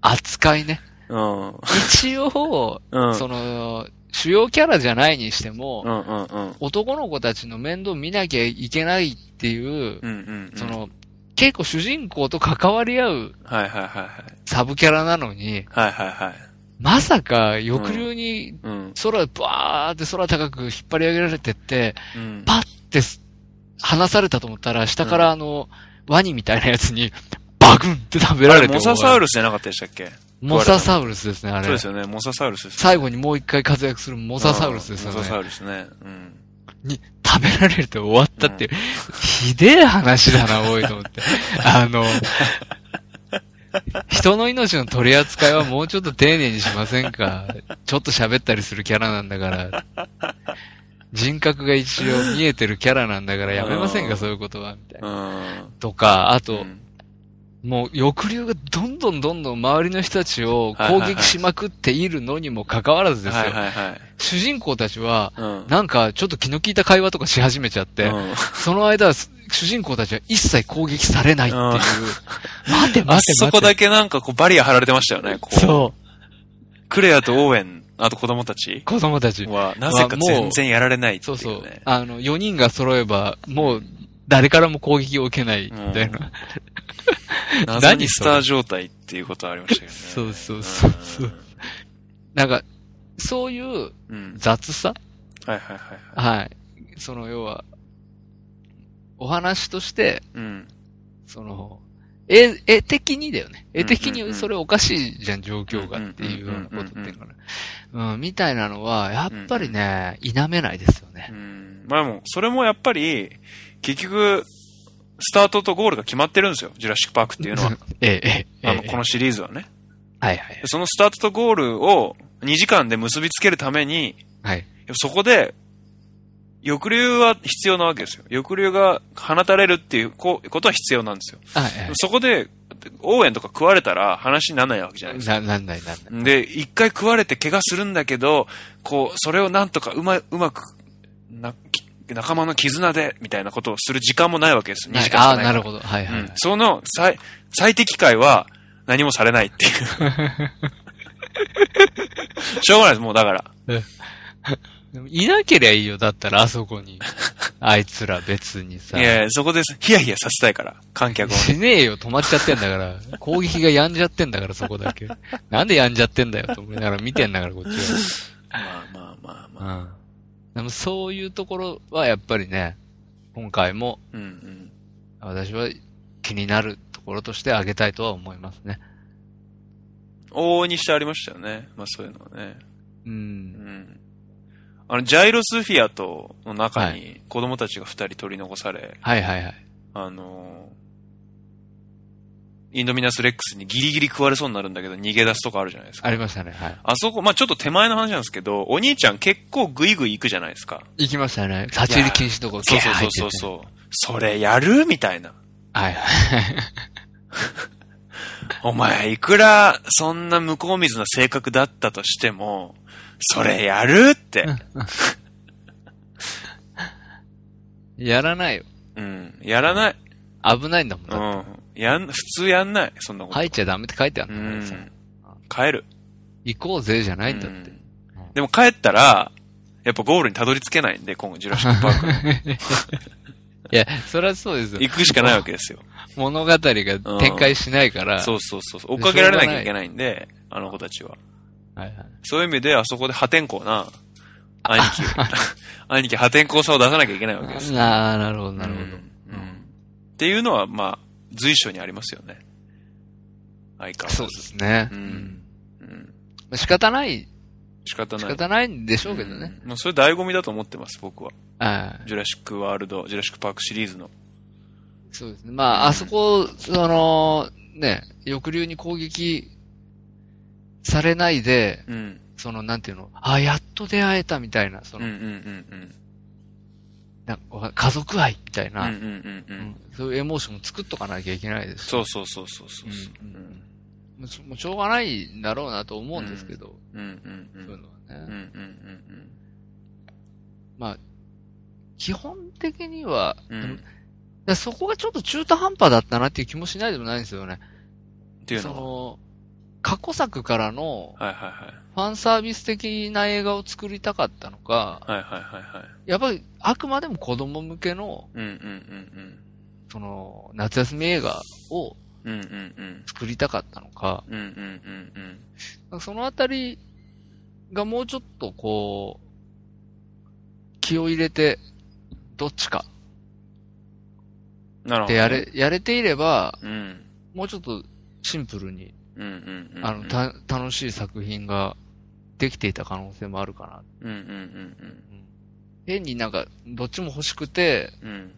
扱いね。うん。うん。一応、うん。その、主要キャラじゃないにしても、うんうんうん。男の子たちの面倒見なきゃいけないっていう、うんうんうん。そ、の、結構主人公と関わり合うはいはいはいはい。サブキャラなのに、はいはいはい。まさか翼竜にうん。空、バーって空高く引っ張り上げられてって、うん。パッてす離されたと思ったら、下からあの、ワニみたいなやつに、バグンって食べられてモササウルルスじゃなかったでしたっけ？モササウルスですね、あれ。そうですよね、モササウルスです、ね。最後にもう一回活躍するモササウルスですよね。モササウルスね。うん。に食べられて終わったっていう、ひでえ話だな、おいと思って。あの、*laughs* 人の命の取り扱いはもうちょっと丁寧にしませんか？ちょっと喋ったりするキャラなんだから。人格が一応見えてるキャラなんだからやめませんか、うんそういうことは、みたいな。うん。とか、あと、うんもう抑留がどんどんどんどん周りの人たちを攻撃しまくっているのにもかかわらずですよ。はいはいはい。主人公たちは、うん。なんかちょっと気の利いた会話とかし始めちゃって、うんその間、主人公たちは一切攻撃されないっていう。うん待て待てあ待て。そこだけなんかこうバリア張られてましたよね、こう。そう。クレアとオーウェン、あと子供たち子供たち。は、なぜか全然やられないっていうね。そうそう。あの、4人が揃えば、もう、誰からも攻撃を受けない、みたいな。謎に *laughs* スター状態っていうことはありましたけどね。そうそうそうそうなんか、そういううん。うん。雑さ？はいはいはいはい。はい。その、要は、お話として、うん。その、絵、絵的にだよね。絵的うんうんうんにそれおかしいじゃん、状況がっていうようなことっていうかね。うん、みたいなのは、やっぱりね、否めないですよねう。ん。まあもう、それもやっぱり、結局、スタートとゴールが決まってるんですよ。ジュラシックパークっていうのは。*laughs* ええ、ええ、えあの、え。このシリーズはね。はいはいで。そのスタートとゴールを2時間で結びつけるために、はい。そこで、抑留は必要なわけですよ。抑留が放たれるっていうこことは必要なんですよ。はいはい。そこで、応援とか食われたら話にならないわけじゃないですか。な、なんないなんない。で、一回食われて怪我するんだけど、こう、それをなんとかうま、うまく、な、き仲間の絆で、みたいなことをする時間もないわけです。2時間しああ、かないからなるほど。はいはい。うん。その最、最適解は何もされないっていう。*laughs* しょうがないです、もうだから。いなけりゃいいよ、だったら、あそこに。*laughs* あいつら別にさ。いやいや、そこです。ヒヤヒヤさせたいから、観客を。しねえよ、止まっちゃってんだから。攻撃がやんじゃってんだから、そこだけ。なんでやんじゃってんだよ、と思いながら見てんだから、こっち *laughs* まあまあまあまあ。は。うん。でもそういうところはやっぱりね、今回もうんうん。私は気になるところとして挙げたいとは思いますね。往々にしてありましたよね。まあそういうのはね。う。うんん。あの、ジャイロスフィアとの中はに子供たちが二人取り残され、はいはいはい。あのーインドミナスレックスにギリギリ食われそうになるんだけど逃げ出すとこあるじゃないですか。ありましたね、はい。あそこ、まあちょっと手前の話なんですけど、お兄ちゃん結構グイグイ行くじゃないですか。行きましたね。立ち入り禁止のところ、そうそうそうそうそれやる？みたいな。はいはい。*laughs* お前、いくらそんな向こう水な性格だったとしても、それやるって。やらないよ。うん。やらない。危ないんだもんうん。やん、普通やんない。そんなこて。と。入っちゃダメって書いてあうるんだからさ。ん。帰る。行こうぜじゃないんだって。うんでも帰ったら、やっぱゴールにたどり着けないんで、今後ジュラシックパーク。*laughs* いや、それはそうですよ。行くしかないわけですよ。物語が展開しないから。そうそうそうそう。追っかけられなきゃいけないんで、あの子たちは。はいはい。そういう意味で、あそこで破天荒な、兄貴を、*laughs* 兄貴破天荒さを出さなきゃいけないわけですよ。ああ、なるほど、なるほど。うんうんっていうのは、まあ、随所にありますよね。相変わらず。そうですね。ううんん。うん。仕方ない、仕仕方ない。方ないんでしょうけどね。うん。まあ、それ醍醐味だと思ってます、僕は。はい。ジュラシックワールド、ジュラシックパークシリーズの。そうですね。まあ、あそこ、その、ね、翼竜に攻撃されないで、うん。その、なんていうの、あ、やっと出会えたみたいな、その、うんうんうんなんか家族愛みたいな、そういうエモーションを作っとかなきゃいけないですしそうそうそうそうそう。うんうんもうしもうしょうがないんだろうなと思うんですけど、うんうんうん。そういうのはね。うんうんうん基本的には、うん。そこがちょっと中途半端だったなっていう気もしないでもないんですよね。そていうのは？の、過去作からの。ファンサービス的な映画を作りたかったのか、はいはいはいはい。やっぱりあくまでも子供向けの、うんうんうんその、夏休み映画をうん。うんうんうん。作りたかったのか、うんうんうんうん。そのあたりがもうちょっとこう、気を入れて、どっちかなるほど。でやれ、やれていれば、うん。もうちょっとシンプルにうんうんうん。あの、た、楽しい作品ができていた可能性もあるかな。うんうんうん変になんか、どっちも欲しくて、うん。うん。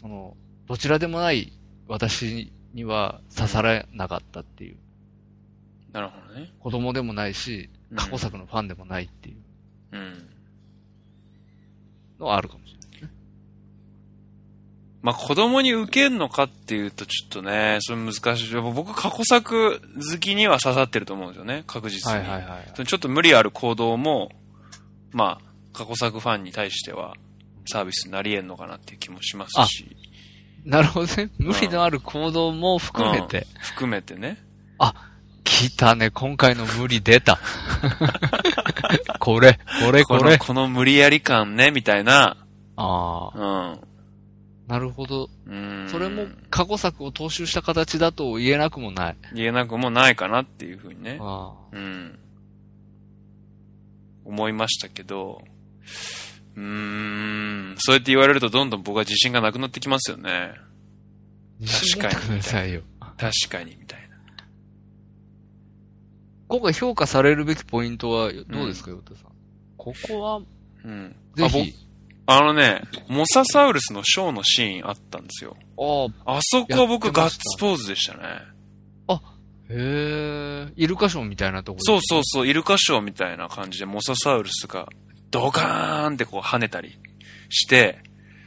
その、どちらでもない私には刺さらなかったっていう。なるほどね。子供でもないし、うん過去作のファンでもないっていううん。のはあるかもしれない。まあ子供に受けんのかっていうとちょっとね、それ難しい。僕過去作好きには刺さってると思うんですよね、確実に。はいはいはい。そのちょっと無理ある行動も、まあ、過去作ファンに対してはサービスになり得んのかなっていう気もしますし、なるほどね。無理のある行動も含めて。含めてね。来たね、今回の無理出た。これ、これ、これ。この、この無理やり感ね、みたいな、ああ、うん。なるほど。うん。それも過去作を踏襲した形だと言えなくもない。言えなくもないかなっていうふうにね。あうん。思いましたけど、うーん、そうやって言われるとどんどん僕は自信がなくなってきますよね。あ。自信持ってくださいよ。確かに、みたいな。今回評価されるべきポイントはどうですか、ヨタさん？ここは、うん。ぜひ。あのね、モササウルスのショーのシーンあったんですよ。ああ、あそこは僕ガッツポーズでしたね。へえ、イルカションみたいなところそうそうそう、イルカショーみたいな感じでモササウルスがドカーンってこう跳ねたりして、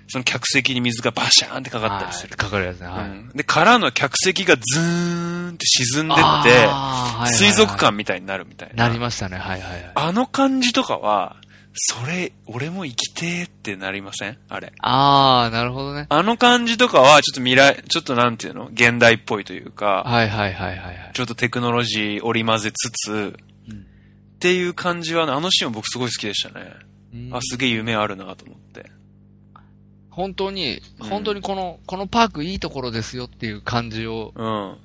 その客席に水がバシャーンってかかったりする。かかるやつね。はい。うん、で、からの客席がズーンって沈んでって、あーはいはいはい水族館みたいになるみたいな。なりましたね。はいはいはい。あの感じとかは、それ、俺も生きてーってなりません？あれ。ああ、なるほどね。あの感じとかは、ちょっと未来、ちょっとなんていうの？現代っぽいというか、はいはいはいはいはい。ちょっとテクノロジー織り交ぜつつ、うんっていう感じはね、あのシーンは僕すごい好きでしたね。うんあ、すげえ夢あるなと思って。本当に、うん本当にこの、このパークいいところですよっていう感じを、うん。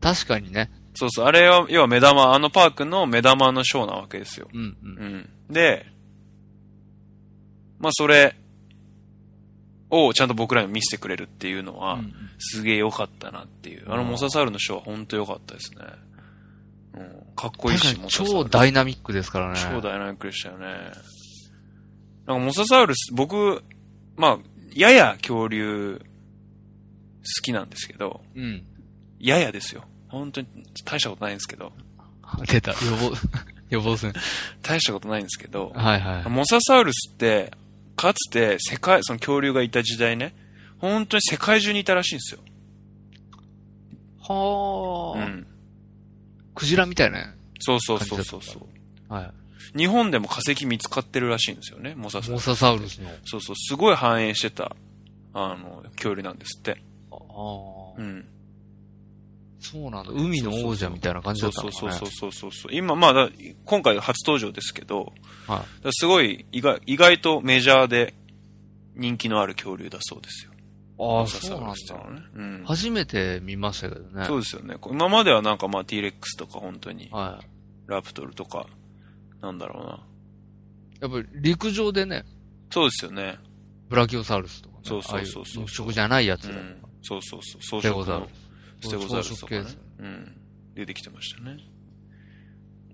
確かにね。そうそう。あれは、要は目玉、あのパークの目玉のショーなわけですよ。うんう。うんん。で、まあそれをちゃんと僕らに見せてくれるっていうのは、うんすげえ良かったなっていう。あのモササウルのショーは本当良かったですね。うん。かっこいいし、確かにモササウル超ダイナミックですからね。超ダイナミックでしたよね。なんかモササウルス、僕、まあ、やや恐竜好きなんですけど、うん。ややですよ。本当に大したことないんですけど、出た。予防、*laughs* 予防線。大したことないんですけど、はいはい。モササウルスって、かつて世界、その恐竜がいた時代ね、本当に世界中にいたらしいんですよ。はあ、うん。クジラみたいな。そうそうそうそうそう。は日本でも化石見つかってるらしいんですよね、モサい。サウルス。モササウルスの。そうそう、すごい繁栄してた、あの、恐竜なんですって。ああ、うん。そうなんだ。海の王者みたいな感じだったのかね。そうそうそうそうそう。今、まあだ、今回初登場ですけど、はいすごい意外、意外とメジャーで人気のある恐竜だそうですよ。ああ、そうなんウルスっていうのだ。はね。うん。初めて見ましたけどね。そうですよね。今まではなんかまあ T-Rex とか本当に、はい。ラプトルとか、なんだろうな。やっぱり陸上でね、そうですよね。ブラキオサウルスとかね。そうそうそうそう食じゃないやつだ。うん。そうそうそう。ステ装飾のゴザウルス。ステゴザウルスとかね。うん。出てきてましたね。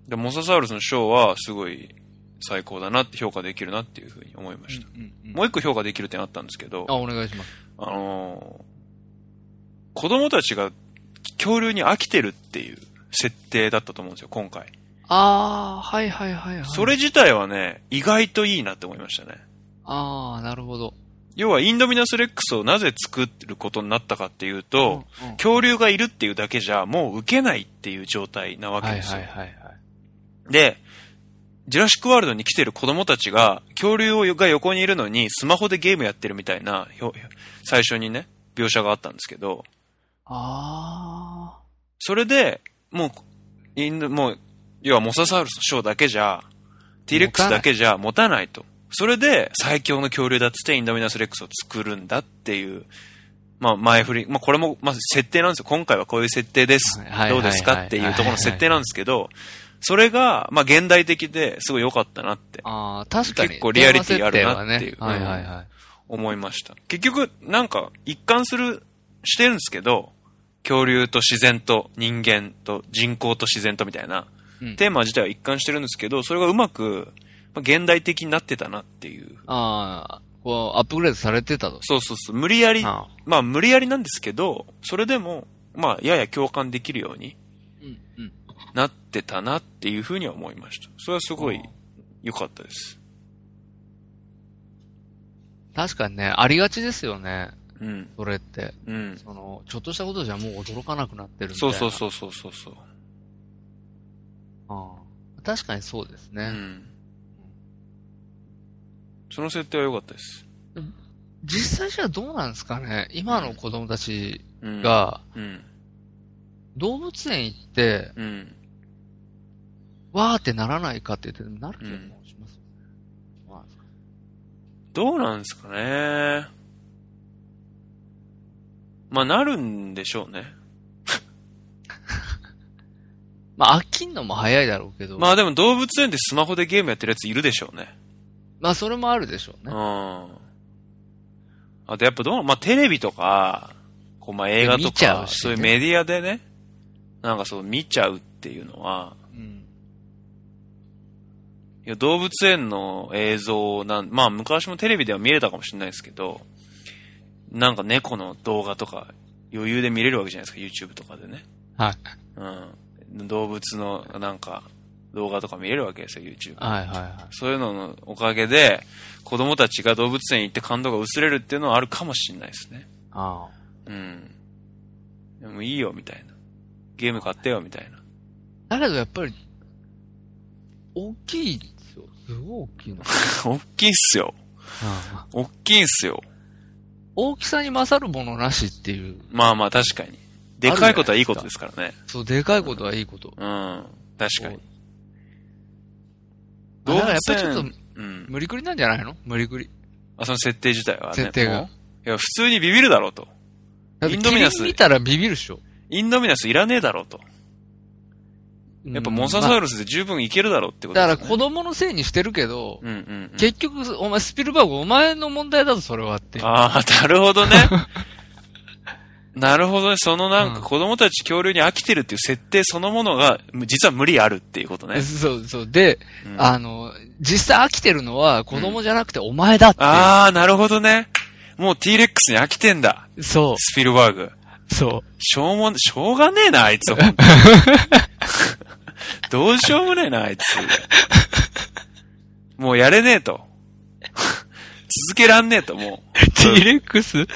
で、モササウルスのショーはすごい最高だなって評価できるなっていうふうに思いました。うんうんうんもう一個評価できる点あったんですけど、あ、お願いします。あのー子供たちが恐竜に飽きてるっていう設定だったと思うんですよ、今回。ああ、はいはいはいはい。それ自体はね、意外といいなって思いましたね。ああ、なるほど。要はインドミナスレックスをなぜ作ることになったかっていうと、うんうん恐竜がいるっていうだけじゃもう受けないっていう状態なわけはいですよ。はいはいはい。で、ジュラシックワールドに来てる子供たちが、恐竜が横にいるのにスマホでゲームやってるみたいな、最初にね、描写があったんですけど、あそれで、もう、インド、もう、要はモササウルスのショーだけじゃ、T-Rex だけじゃ持たないと。それで、最強の恐竜だっつってインドミナスレックスを作るんだっていう、まあ、前振り、まあ、これも、まあ、設定なんですよ。今回はこういう設定です。どうですかっていうところの設定なんですけど、それが、まあ、現代的ですごい良かったなってあ。ああ、確かに。結構リアリティあるなっていうはねはいはいはい。思いました。結局、なんか、一貫する、してるんですけど、恐竜と自然と人間と人工と自然とみたいな、うんテーマ自体は一貫してるんですけど、それがうまく、まあ現代的になってたなっていう。ああ、こう、アップグレードされてたと。そうそうそう。無理やり、あまあ無理やりなんですけど、それでも、まあやや共感できるように。なってたなっていうふうには思いました。それはすごい良かったです。確かにね、ありがちですよね。うん。それって。うん。その、ちょっとしたことじゃもう驚かなくなってるみたいな。そうそうそうそうそうそう。ああ確かにそうですね。うん。その設定は良かったです。実際じゃあどうなんですかね今の子供たちうん。、が、うん。動物園行って、うん。わーってならないかって言って、なる気もします。まあどうなんですかね。まあ、なるんでしょうね。*laughs* まあ、飽きんのも早いだろうけど。まあでも動物園でスマホでゲームやってるやついるでしょうね。まあ、それもあるでしょううん。ね。あとやっぱどう、まあテレビとか、こうまあ映画とか、そういうメディアでね、なんかそう見ちゃうっていうのは、うん。いや動物園の映像なん、まあ昔もテレビでは見れたかもしれないですけど、なんか猫の動画とか余裕で見れるわけじゃないですか、YouTube とかでね。はい。うん。動物のなんか動画とか見れるわけですよ、YouTube。はいはいはい。そういうののおかげで、子供たちが動物園行って感動が薄れるっていうのはあるかもしれないですね。あうん。でもいいよ、みたいな。ゲーム買ってよ、みたいな。あ。だけどやっぱり、大きいですごい大きいの。*laughs* 大きいっすよ。大きいんすよ。大きさに勝るものなしっていう。まあまあ確かに。でかいことはいいことですからね。そう、でかいことはいいこと。うん。確かに。だからやっぱりちょっとうん。無理くりなんじゃないの？無理くり。あ、その設定自体はね。設定がいや、普通にビビるだろうと。インドミナス見たらビビるっしょ。インドミナスいらねえだろうと。やっぱモササウルスで十分いけるだろうってことだですよね。から子供のせいにしてるけど、うんうんうん。結局、お前スピルバーグ、お前の問題だぞ、それはって。ああ、なるほどね。*laughs* なるほどね。そのなんかうん子供たち恐竜に飽きてるっていう設定そのものが、実は無理あるっていうことね。そうそう。で、うんあの、実際飽きてるのは子供じゃなくてお前だっていう。ああ、なるほどね。もう T-Rex に飽きてんだ。そスピルバーグ。う。そしょうも、しょうがねえな、あいつ。ほんと *laughs* どうしようもねえな、あいつ。もうやれねえと。続けらんねえと、もう。T-Rex、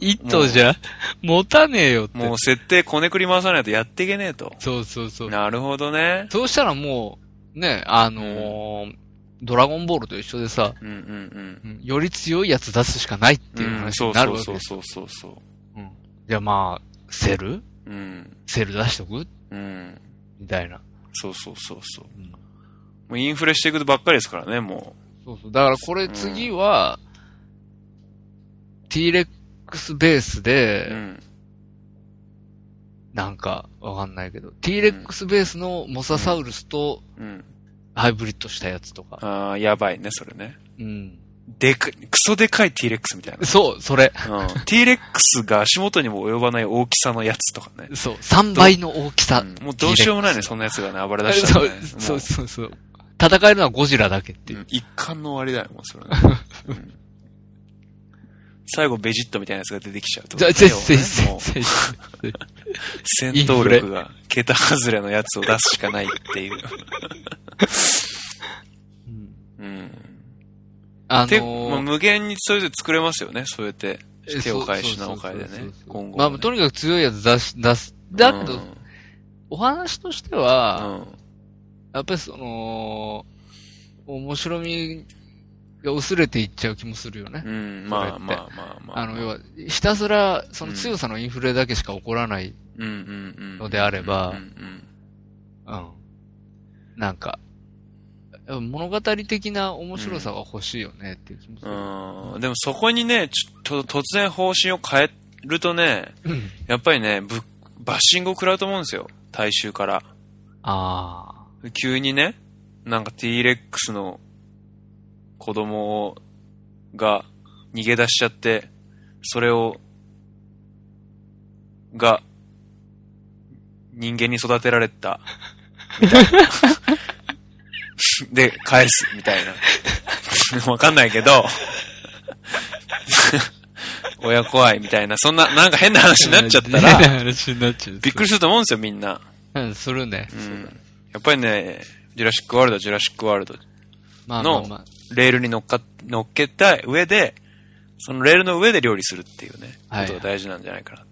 一頭じゃ、持たねえよって。う。もう設定こねくり回さないとやっていけねえと。そうそうそう。なるほどね。そうしたらもう、ね、あのードラゴンボールと一緒でさ、うんうんうん。うんより強いやつ出すしかないっていううん話にそうそうなるわけです。そうそうそうそうんじゃあまあ、セル？う。うん。セル出しとく？うん。みたいな。そうそうそうそう。うんもうインフレしていくばっかりですからね、もそうそう。だからこれ次は、T-Rex ベースう。で、うん。なんか、わかんないけど、T-Rex ベースのモササウルスとうん。ハイブリッドしたやつとか。ああ、やばいね、それね。うん。でかい、クソでかい T-Rex みたいな。そう、それ。うん。T-Rex が足元にも及ばない大きさのやつとかね。*laughs* そう、3倍の大きさ。うんもうどうしようもないね、そんなやつがね、暴れ出したそうらね。そうもそうそう。戦えるのはゴジラだけっていうう。ん一貫の終わりだよ、もうそれね。*laughs* うん最後、ベジットみたいなやつが出てきちゃうと。じゃあ、ぜひぜひ。戦闘力が桁外れのやつを出すしかないっていう。う *laughs* んうん。あので、まあ、ー、無限にそれで作れますよね、そうやって。え手を変え品を変えでね。今後、まあ、とにかく強いやつ出し、出す。だけど、うんお話としては、やっぱりその、面白みが薄れていっちゃう気もするよねう。ん、まあまあまあまあ。あの、要は、ひたすら、その強さのインフレだけしか起こらない。うんうんうん。のであればうんうんうん。なんか、物語的な面白さが欲しいよねっていう気もする。うん。うん。でもそこにね、ちょっと突然方針を変えるとね、うん。やっぱりね、ぶバッシングを食らうと思うんですよ。大衆から。あ急にね、なんか T-Rex の子供が逃げ出しちゃって、それを、が、人間に育てられた、みたいな。*laughs* で、返す、みたいな。*laughs* わかんないけど、*laughs* 親怖いみたいな、そんな、なんか変な話になっちゃったら、話になっちゃう。びっくりすると思うんですよ、みんな。うん、するね。うん。やっぱりね、ジュラシックワールドはジュラシックワールド、まあまあまあ。レールに乗っか、乗っけた上で、そのレールの上で料理するっていうね、はいことが大事なんじゃないかなっていう。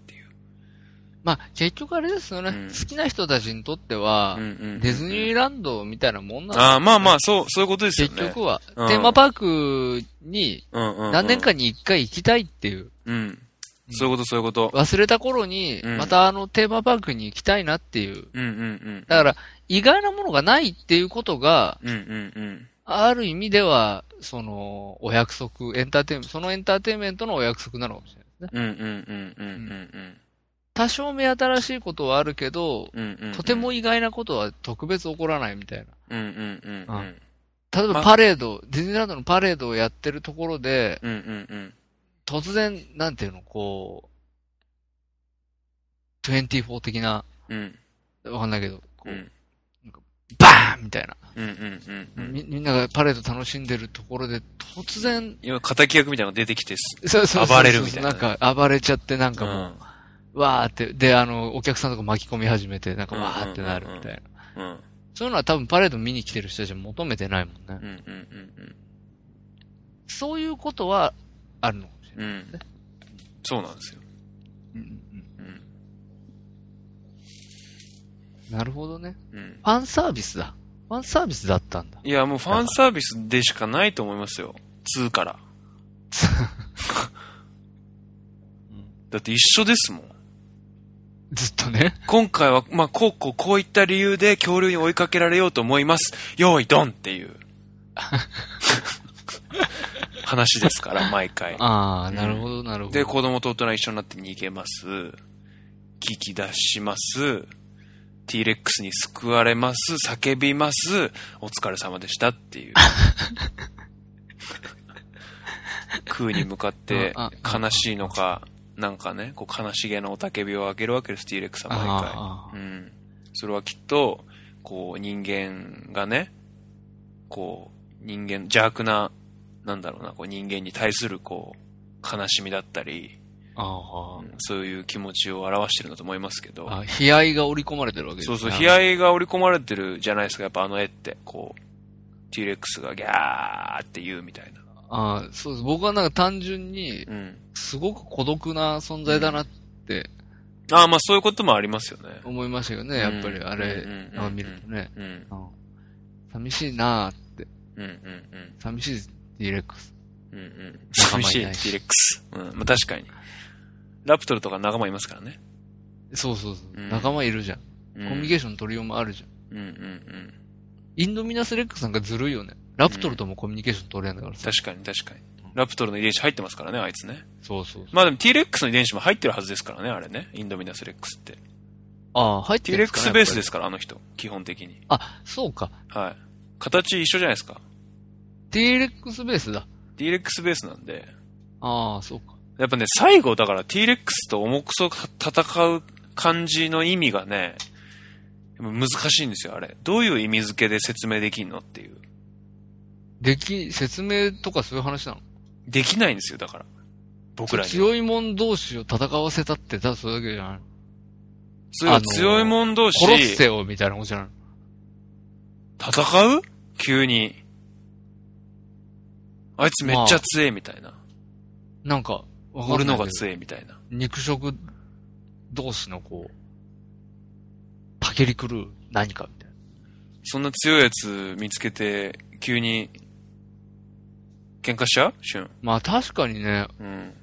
まあ、結局あれですよね、うん好きな人たちにとっては、うんうんうんディズニーランドみたいなもんなんああ、まあまあ、そう、そういうことですよね。結局は、うんテーマパークにうんうんうん、何年かに一回行きたいっていう、うん。そういうこと、そういうこと。忘れた頃に、うんまたあのテーマパークに行きたいなっていう。うんうんうん。だから、意外なものがないっていうことが、うんうんうん。ある意味では、その、お約束、エンターテインメント、そのエンターテインメントのお約束なのかもしれないですね。うんうんうんうんうん多少目新しいことはあるけど、うんうん。とても意外なことは特別起こらないみたいな。うんうんうんうん。例えばまパレード、ディズニーランドのパレードをやってるところで、うんうんうん。突然、なんていうの、こう、24的な、うんわかんないけど、こう、うんバーンみたいな、うんうんうんうん。み。みんながパレード楽しんでるところで、突然、今、敵役みたいなのが出てきてす。そうそうそう暴れるみたいななんか暴れちゃって、なんかもうん。う、わーって、で、あの、お客さんとか巻き込み始めて、なんかうんわーってなるみたいな。うん。そういうのは多分パレード見に来てる人たちは求めてないもんね。うんうんうんそういうことはあるのかもしれうん。ない。うん。そうなんですよ。うんうんうん。うんなるほどね。うん。ファンサービスだ。ファンサービスだったんだ。いや、もうファンサービスでしかないと思いますよ。2から。*laughs* だって一緒ですもん。*laughs* ずっとね。今回は、まあ、こうこう、こういった理由で恐竜に追いかけられようと思います。用意ドンっていう。*laughs* 話ですから、毎回。ああ、なるほど、なるほど。で、子供と大人一緒になって逃げます。聞き出します。T レックスに救われます。叫びます。お疲れ様でしたっていう。*laughs* 空に向かって悲しいのか、なんかね、こう悲しげな雄たけびを上げるわけです、T レックスは毎あ回。うん。それはきっと、こう人間がね、こう人間、邪悪な、なんだろうな、こう人間に対するこう、悲しみだったり、うんそういう気持ちを表してるんだと思いますけど、悲哀が織り込まれてるわけですね。そうそう、悲哀が織り込まれてるじゃないですか、やっぱあの絵って、こう、T レックスがギャーって言うみたいな。ああ、そうです。僕はなんか単純に、うん。すごく孤独な存在だなってああ、まあそういうこともありますよね。思いましたよね。やっぱりあれうんうんうん、なんか見るとね。うん。うん寂しいなーって。うんうんうん。寂しい T-Rex。うんうん。仲寂しい間いないし T レックス。うん。まあ確かに。ラプトルとか仲間いますからね。そうそうそう。うん仲間いるじゃん。うんコミュニケーション取りようもあるじゃん。うんうんうん。インドミナスレックスなんかずるいよね。ラプトルともコミュニケーション取れんだからさ。確かに確かに。ラプトルの遺伝子入ってますからね、あいつね。そうそうそう。まあでも T レックスの遺伝子も入ってるはずですからね、あれね。インドミナスレックスって。ああ、入ってるんですかねレックスベースですから、あの人。基本的に。ぱりあ、そうか。はい。形一緒じゃないですか。T-Rex ベースだ。T レックスベースなんで。ああ、そうか。やっぱね、最後だから T レックスと重くそ戦う感じの意味がね、難しいんですよ、あれ。どういう意味付けで説明できんのっていう。でき、説明とかそういう話なの？できないんですよ、だから。僕らには。強い者同士を戦わせたって、ただそれだけじゃないの強い強い者同士、殺せよみたいなことじゃないの？戦う？急に。あいつめっちゃ強えみたいな。なんか、わか俺のがんないけど強えみたいな。肉食同士のこう、たけり狂う何かみたいな。そんな強いやつ見つけて、急に、喧嘩しちゃう？シュン。まあ確かにね、うん。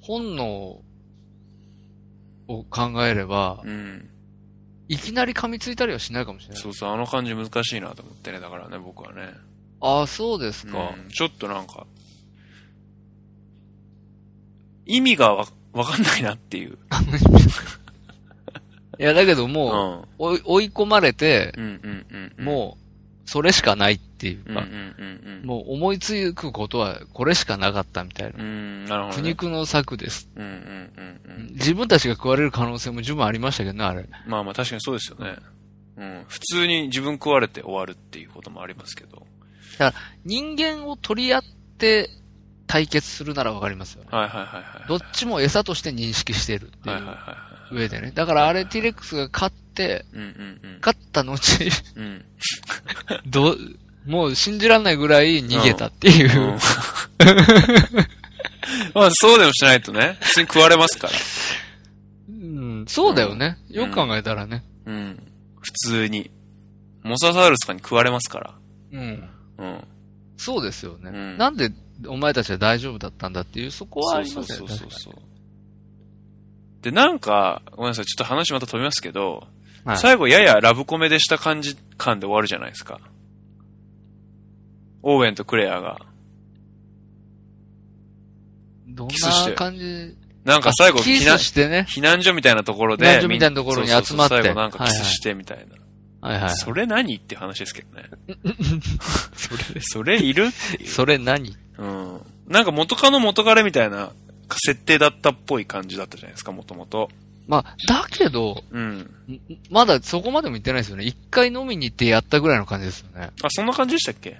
本能を考えれば、うん。いきなり噛みついたりはしないかもしれない。そうそう、あの感じ難しいなと思ってね、だからね、僕はね。ああ、そうですか。うん、ちょっとなんか、意味がわ、わかんないなっていう。*laughs* いや、だけどうもう、ん。追い追い込まれて、うんうんうんうん。もそれしかないっていうか。もう思いつくことはこれしかなかったみたいな。うん、なるほど、苦ね。肉の策です。うんうんうんうん。自分たちが食われる可能性も十分ありましたけどね、あれ。まあまあ確かにそうですよね。うん。普通に自分食われて終わるっていうこともありますけど。人間を取り合って対決するならわかりますよね。はいはいはいはい。どっちも餌として認識してるっていうはいはいはいはい。上でね。だからあれ T-Rex が勝って、うんうんうん。勝った後、うん。*laughs* どう、もう信じらんないぐらい逃げたっていう。うん *laughs* まあそうでもしないとね、普通に食われますから。うん、そうだよね。よく考えたらね。うん。普通に。モササウルスとかに食われますから。うん。うん。そうですよね。うんなんでお前たちは大丈夫だったんだっていう、そこはありますよね。そうそうそうそう。で、なんか、ごめんなさい、ちょっと話また飛びますけど、はい最後ややラブコメでした感じ感で終わるじゃないですか。オーウェンとクレアが。どんな感じ？なんか最後キ避難スしてね。避難所みたいなところで。避難所みたいなところにみんそうそう集まって最後なんかキスしてみたいな。はいはい。それ何って話ですけどね。*laughs* それ、それいるっていう。それ何？うん。なんか元カノ元彼みたいな設定だったっぽい感じだったじゃないですか、もともと。まあ、だけど、うん。んまだそこまでも言ってないですよね。一回飲みに行ってやったぐらいの感じですよね。あ、そんな感じでしたっけ？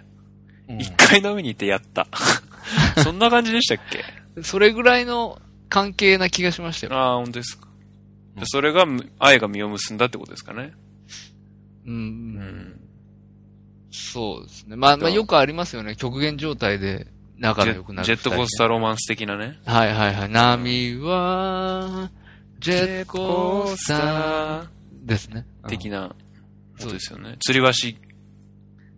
うん一、回飲みに行ってやった。*laughs* そんな感じでしたっけ？それぐらいの関係な気がしましたよ。ああ、本当ですか。じゃあそれが、愛が実を結んだってことですかね。うん。ううんん。そうですね。まあ、まあ、よくありますよね。極限状態で仲ジェ良くなる。ジェットコースターロマンス的なね。はいはいはい。波は、ジェットコースターですね。うん的なこそうですよね。吊り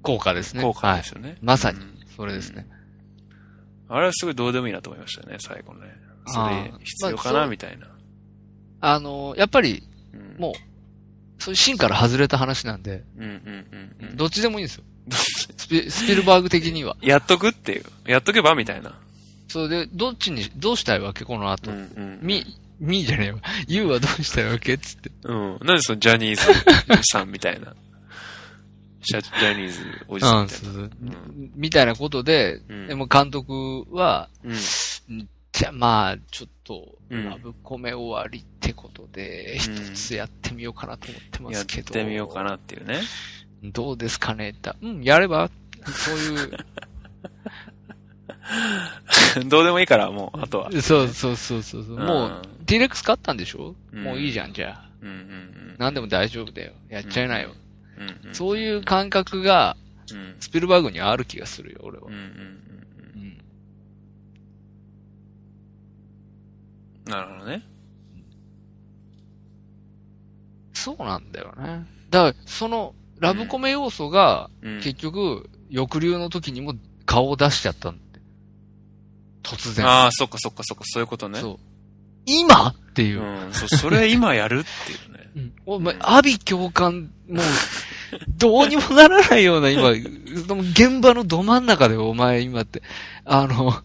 効果ですね。橋効果はい。ですよね。まさにうんそれですね。あれはすごいどうでもいいなと思いましたね、最後ね。そあれー必要かな、みたいな。あの、やっぱり、うんもう、そういう芯から外れた話なんで、うんうんうんうん。どっちでもいいんですよ。*laughs* スピスピルバーグ的には。やっとくっていう。やっとけばみたいな。それで、どっちに、どうしたいわけ？この後。うんうん。み、みじゃねえわ。ユウはどうしたいわけ？つって。うん。なんでそのジャニーズさんみたいな。ジャジャニーズおじさうんん、みたいな。そうそう。みたいなことで、うんでも監督は、うん。じゃあまあ、ちょっと、うんラブコメ終わりってことで、一うんつやってみようかなと思ってまやっすけど。てみようかなっていうね。どうですかね？ってうん、やればそういう、*laughs* どうでもいいから、もう、あとは。そうそうそうそう。うもう、T-Rex 勝ったんでしょ、うんもういいじゃん、じゃあ。うんうんうん。何でも大丈夫だよ。やっちゃいなよ。うんうん。そういう感覚が、うん。スピルバーグにはある気がするよ、俺は。うんうん。うん。なるほどね。そうなんだよね。だから、その、ラブコメ要素が、うん。結局、抑留の時にも顔を出しちゃったんで。突然。ああ、そっかそっかそっか、そういうことね。そう。今？っていうう。ん。そう、それ今やるっていうね。*laughs* うんお前、阿ビ教官、もう、どうにもならないような、今、現場のど真ん中でお前今って、あの、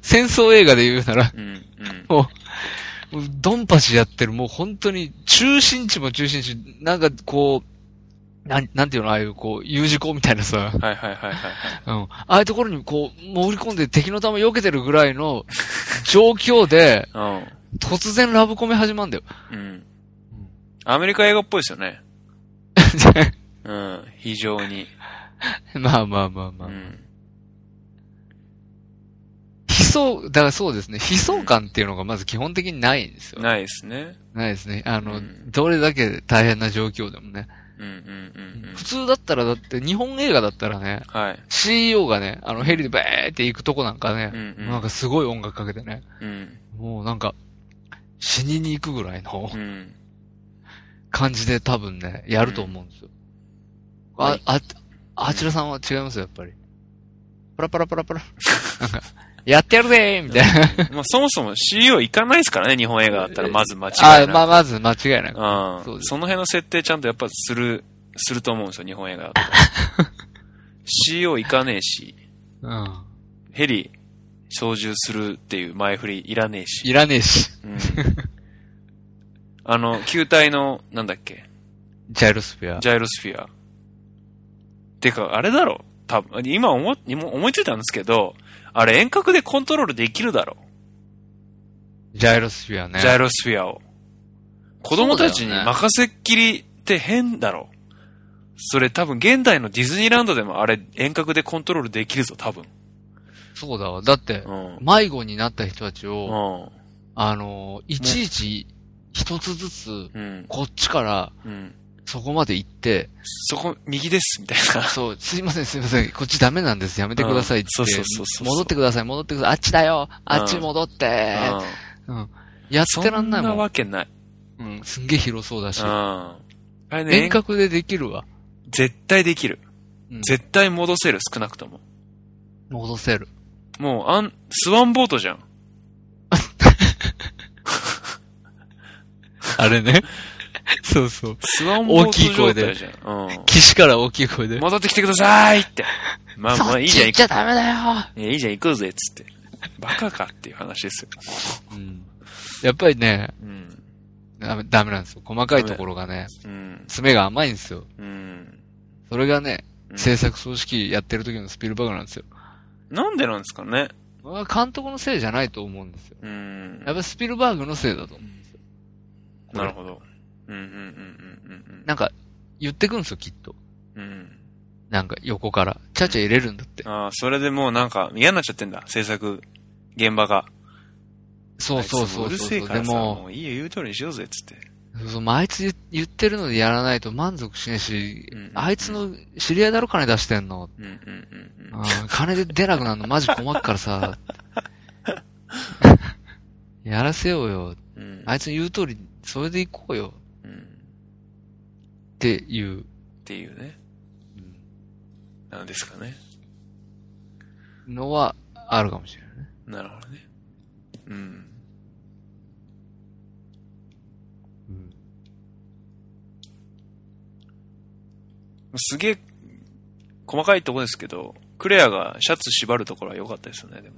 戦争映画で言うなら、うん。うん。もうドンパチやってる、もう本当に、中心地も中心地、なんかこう、なん、なんていうの、ああいうこう、U 字工みたいなさ、はいはいはいはいはい。うん。ああいうところにこう、潜り込んで敵の弾避けてるぐらいの *laughs* 状況で、うん。突然ラブコメ始まんだよ。うん。アメリカ映画っぽいですよね。*laughs* うん。非常に。まあまあまあまあ。うん。悲壮、だからそうですね、悲壮感っていうのがまず基本的にないんですよ。ないですね。ないですね。あの、うんどれだけ大変な状況でもね。うんうんうんうん普。通だったら、だって日本映画だったらね、はい。CEO がね、あのヘリでバーって行くとこなんかね、うんうん。なんかすごい音楽かけてね、うん。もうなんか、死にに行くぐらいのうん。感じで多分ね、やると思うんですよ。あ、あ、あちらさんは違いますよ、やっぱり。パラパラパラパラ。なんか、やってやるぜーみたいな。まあそもそも CEO 行かないですからね、日本映画だったら、まず間違いあ、なく。まあ、まず間違いなく。うん。そその辺の設定ちゃんとやっぱする、すると思うんですよ、日本映画だったら。*laughs* CEO 行かねえし、うん。ヘリ操縦するっていう前振りいらねえし。いらねえし。うん。あの、球体の、なんだっけ、ジャイロスフィア。ジャイロスフィア。てか、あれだろ？多分、今思思いついたんですけど、あれ遠隔でコントロールできるだろジャイロスフィアね。ジャイロスフィアを。子供たちに任せっきりって変だろそれ多分現代のディズニーランドでもあれ遠隔でコントロールできるぞ、多分。そうだわ。だって、うん。迷子になった人たちを、うん。あの、いちいち一つずつ、うん。こっちからうん。そこまで行って、そこ、右です、みたいな。そう、すいませんすいません、こっちダメなんです、やめてくださいってうんそうそうそう戻ってください、戻ってください、あっちだよ、あっち戻って、うん。うん。やってらんないそんなもん。わけない。うん、すんげえ広そうだしうん。。あれね、遠隔でできるわ。絶対できる。うん絶対戻せる、少なくとも。戻せる。もう、あん、スワンボートじゃん。*laughs* あれね。*laughs* *laughs* そうそう。スワンボート大きい声で。うん。岸から大きい声で。戻ってきてくださいって。*laughs* まあまあいいじゃん、行っちゃダメだよ。いやいいじゃん、行こうぜ、つって。バカかっていう話ですよ。うん。やっぱりね、うん。ダメダメなんですよ。細かいところがね、うん。爪が甘いんですよ。うん。それがね、うん制作組織やってる時のスピルバーグなんですよ。なんでなんですかね。まあ監督のせいじゃないと思うんですよ。うんやっ。ぱスピルバーグのせいだと思うんですよ。なるほど。うんうんうんうんなんか、言ってくんですよ、きっと。うん。なんか横から。ちゃちゃ入れるんだって。ああ、それでもうなんか嫌になっちゃってんだ、制作現場が。そうそうそうそうそう。せえからさ、でもも、ういいよ、言う通りにしようぜ、つって。そうそう、まあ、あいつ言言ってるのでやらないと満足しねえし、うんうんうんあいつの知り合いだろ金出してんの。うんうんうんうん。金で出なくなるのマジ困っからさ。*laughs* やらせようよ。うんあいつの言う通り、それで行こうよ。うん。っっていう。ていうね。なんですかね。のは、あるかもしれないね。なるほどね。うん。すげえ、細かいとこですけど、クレアがシャツ縛るところは良かったですよね、でもね。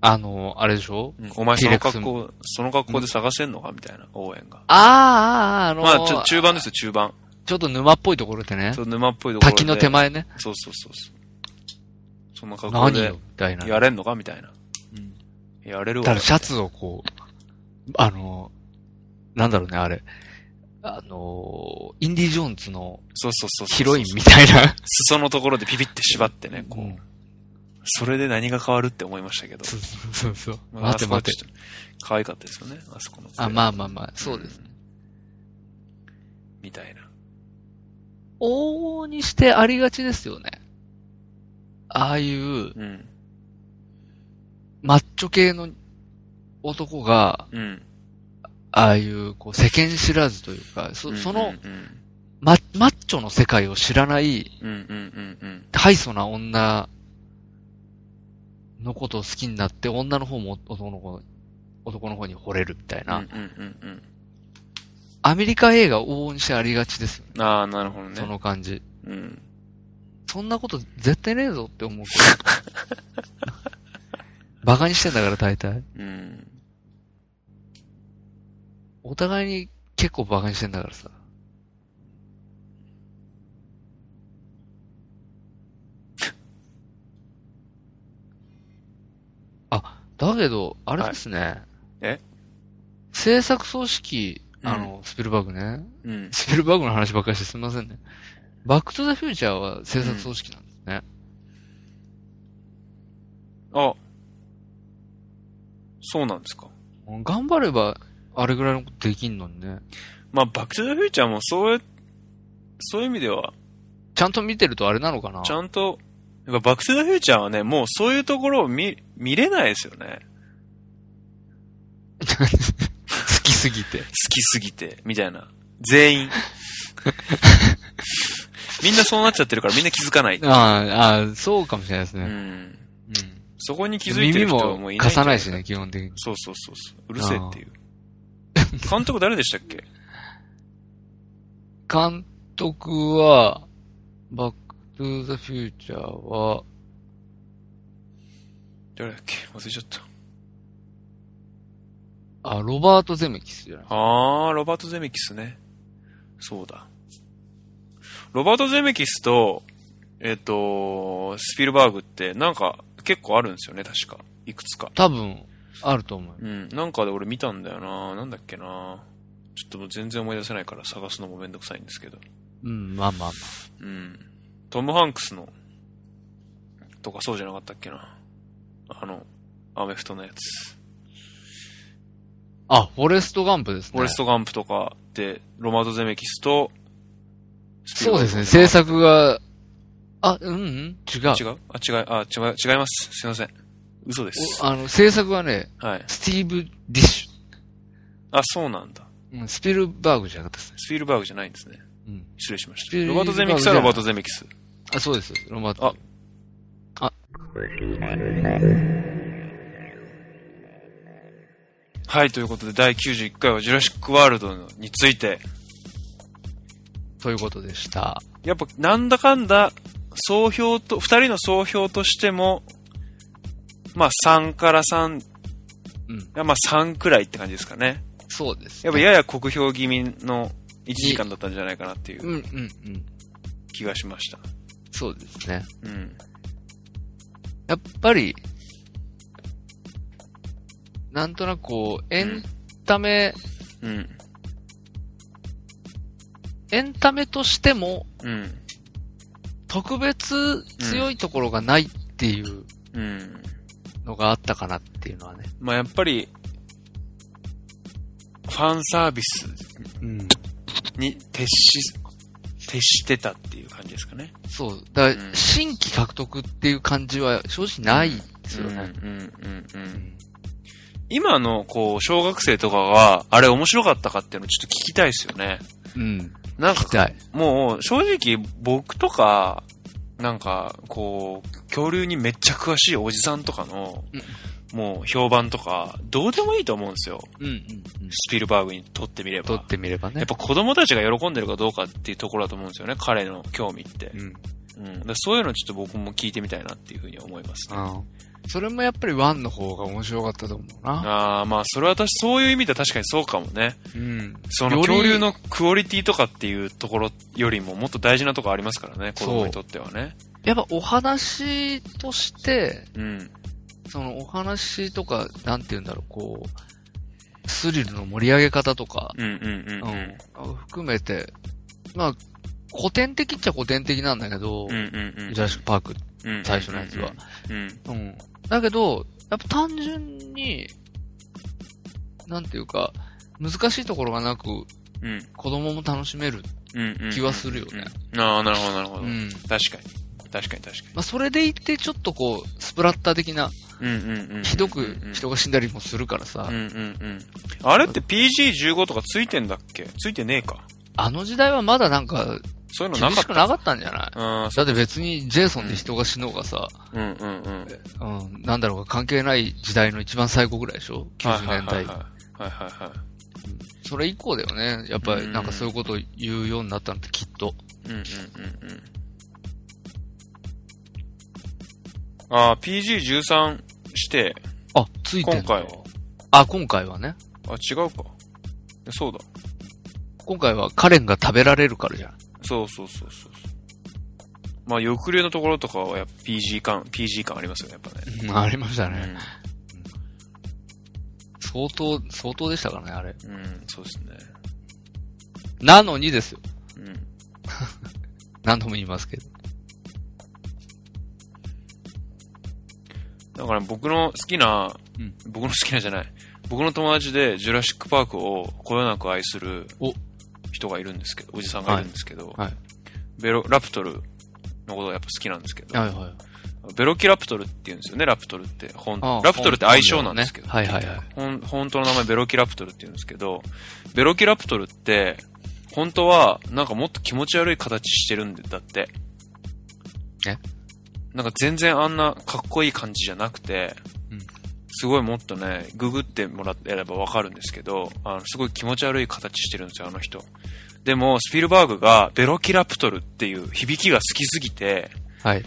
あの、あれでしょ？お前その格好、その格好で探せんのか？みたいな応援が。ああ、ああ、あのまあ、ちょ、中盤ですよ、中盤。ちょっと沼っぽいところでねそ。う、沼っぽいところで。滝の手。前ね。そうそうそうそう。そんな格好で何よ、みたいな。やれんのか？みたいな。うんやれるわ。ただシャツをこう、あの、なんだろうね、あれ。あの、インディ・ジョーンズのそうそうそうそう。ヒロインみたいな。裾のところでピピって縛ってね、こう。うんそれで何が変わるって思いましたけど。そうそうそう。まあ待て待て可愛かったですよね、あそこの。あ、まあまあまあ、そうです。んみたいな。往々にしてありがちですよね。ああいう、うん。マッチョ系の男が、うん。ああいう、こう、世間知らずというか、そその、ママッチョの世界を知らない。ハイソな女のことを好きになって、女の方も男の子、男の方に惚れるみたいな。うんうんうんアメリカ映画往々にしてありがちですよね。うん。ああ、なるほどね。その感じ。うん。そんなこと絶対ねえぞって思うけど。*laughs* バカにしてんだから大体。うん。お互いに結構バカにしてんだからさ。あ、だけど、あれですね。え？製作総指揮、うんあの、スピルバーグね。うん。スピルバーグの話ばっかりしてすみませんね。バックトゥザフューチャーは製作総指揮なんですね。あ。そうなんですか。頑張れば、あれぐらいのことできんのにね。まあ、バックトゥザフューチャーもそういう、そういう意味では、ちゃんと見てるとあれなのかなちゃんと、やっぱバックトゥザフューチャーはね、もうそういうところを見、見れないですよね。*laughs* 好きすぎて。好きすぎて、みたいな。全員。*laughs* みんなそうなっちゃってるからみんな気づかない。ああ、そうかもしれないですね。うん。うん。そこに気づいて耳る人はももういない貸さないしね、基本的に。そうそうそうそう。うるせえっていう。監督誰でしたっけ？*laughs* 監督は、バックトゥザフューチャーは、誰だっけ？忘れちゃった。あ、ロバート・ゼメキスじゃない？あー、ロバート・ゼメキスね。そうだ。ロバート・ゼメキスと、えっ、と、スピルバーグってなんか結構あるんですよね、確か。いくつか。多分、あると思う。うん。なんかで俺見たんだよな。なんだっけな。ちょっともう全然思い出せないから探すのもめんどくさいんですけど。うん、まあまあまうん。トム・ハンクスの、とかそうじゃなかったっけな。あの、アメフトのやつ。あ。あ、フォレストガンプですね。フォレスト・ガンプとかで、ロマート・ゼメキスと、スそうですね、制作が、あ、うん、うん、違う。違う？あ、違う、あ、違う、違います。すいません。嘘です。おあの、制作はね、はい。スティーブ・ディッシあ、そうなんだ。ュ。うん、スピルバーグじゃなかったですね。スピルバーグじゃないんですね。うん。失礼しました。ロバート・ゼメキスはロバート・ゼメキス。あ、そうです。ロマート。あはい、ということで第91回はジュラシック・ワールドについて、ということでした。やっぱなんだかんだ、総評と、二人の総評としても、まあ3から3、うん。まあ3くらいって感じですかね。そうです、やっぱやや酷評気味の1時間だったんじゃないかなっていううん、うん、うん。そうですね。うん。やっぱり、なんとなくこう、エンタメ、うん。エンタメとしても、うん。特別強いところがないっていううん。のがあったかなっていうのはね。まあやっぱり、ファンサービスうん。に徹し、徹してたっていう感じですかね。そう。だからうん新規獲得っていう感じは正直ないですよね。うんうんうんんん今の、こう、小学生とかが、あれ面白かったかっていうのをちょっと聞きたいですよね。うん。なんか。もう、正直、僕とか、なんか、こう、恐竜にめっちゃ詳しいおじさんとかの、もう、評判とか、どうでもいいと思うんですよ。うんうんうん。スピルバーグにとってみれば。撮ってみればねやっ。ぱ子供たちが喜んでるかどうかっていうところだと思うんですよね、彼の興味って。うん。うん。だそういうのちょっと僕も聞いてみたいなっていうふうに思いますね。うん。それもやっぱりワンの方が面白かったと思うな。ああ、まあ、それは私、そういう意味では確かにそうかもね。うん。その恐竜のクオリティとかっていうところよりももっと大事なところありますからね、子供にとってはね。やっぱお話として、うん。そのお話とか、なんて言うんだろう、こう、スリルの盛り上げ方とか、うんうんうんう。うんん、含めて、まあ、古典的っちゃ古典的なんだけど、うんうんうん。ジュラシックパーク、うん最初のやつは。うん。うん。だけど、やっぱ単純に、なんていうか、難しいところがなく、うん。子供も楽しめる。うんうん。気はするよね。ああ、なるほどなるほど。うん。確かに。確かに確かに。まあ、それでいて、ちょっとこう、スプラッター的な。ひどく人が死んだりもするからさうん、うんうん。あれって PG15 とかついてんだっけ？ついてねえか。あの時代はまだなんか、そういうのな厳かった。なかったんじゃない？だって別にジェイソンで人が死のうがさ、うんうんうん。うん、なんだろうが関係ない時代の一番最後ぐらいでしょ ?90 年代。はいはいはいはいはい。それ以降だよね。やっぱりなんかそういうことを言うようになったのってきっと。うんうんうんうん。ああ、PG13 して、あ、ついてんだ今回。あ、今回はね。あ、違うか。そうだ。今回はカレンが食べられるからじゃん。そうそうそうそう。まあ、抑留のところとかはやっぱ PG 感、PG 感ありますよね、やっぱね。うんありましたね。うん。相当、相当でしたからね、あれ。うん、そうですね。なのにですよ。うん。*laughs* 何度も言いますけど。だから僕の好きな、うん僕の好きなじゃない。僕の友達でジュラシックパークをこよなく愛するお人がいるんですけど、おじさんがいるんですけど、はい。ベロ、ラプトルのことがやっぱ好きなんですけど、はいはい。ベロキラプトルって言うんですよね、ラプトルって。ほんああラプトルって愛称なんですけど。はいはいはい。ほん本当の名前ベロキラプトルって言うんですけど、ベロキラプトルって、本当は、なんかもっと気持ち悪い形してるんだって。え？なんか全然あんなかっこいい感じじゃなくて、うんすごいもっとね、ググってもらえればわかるんですけど、あの、すごい気持ち悪い形してるんですよ、あの人。でも、スピルバーグがベロキラプトルっていう響きが好きすぎて、はい。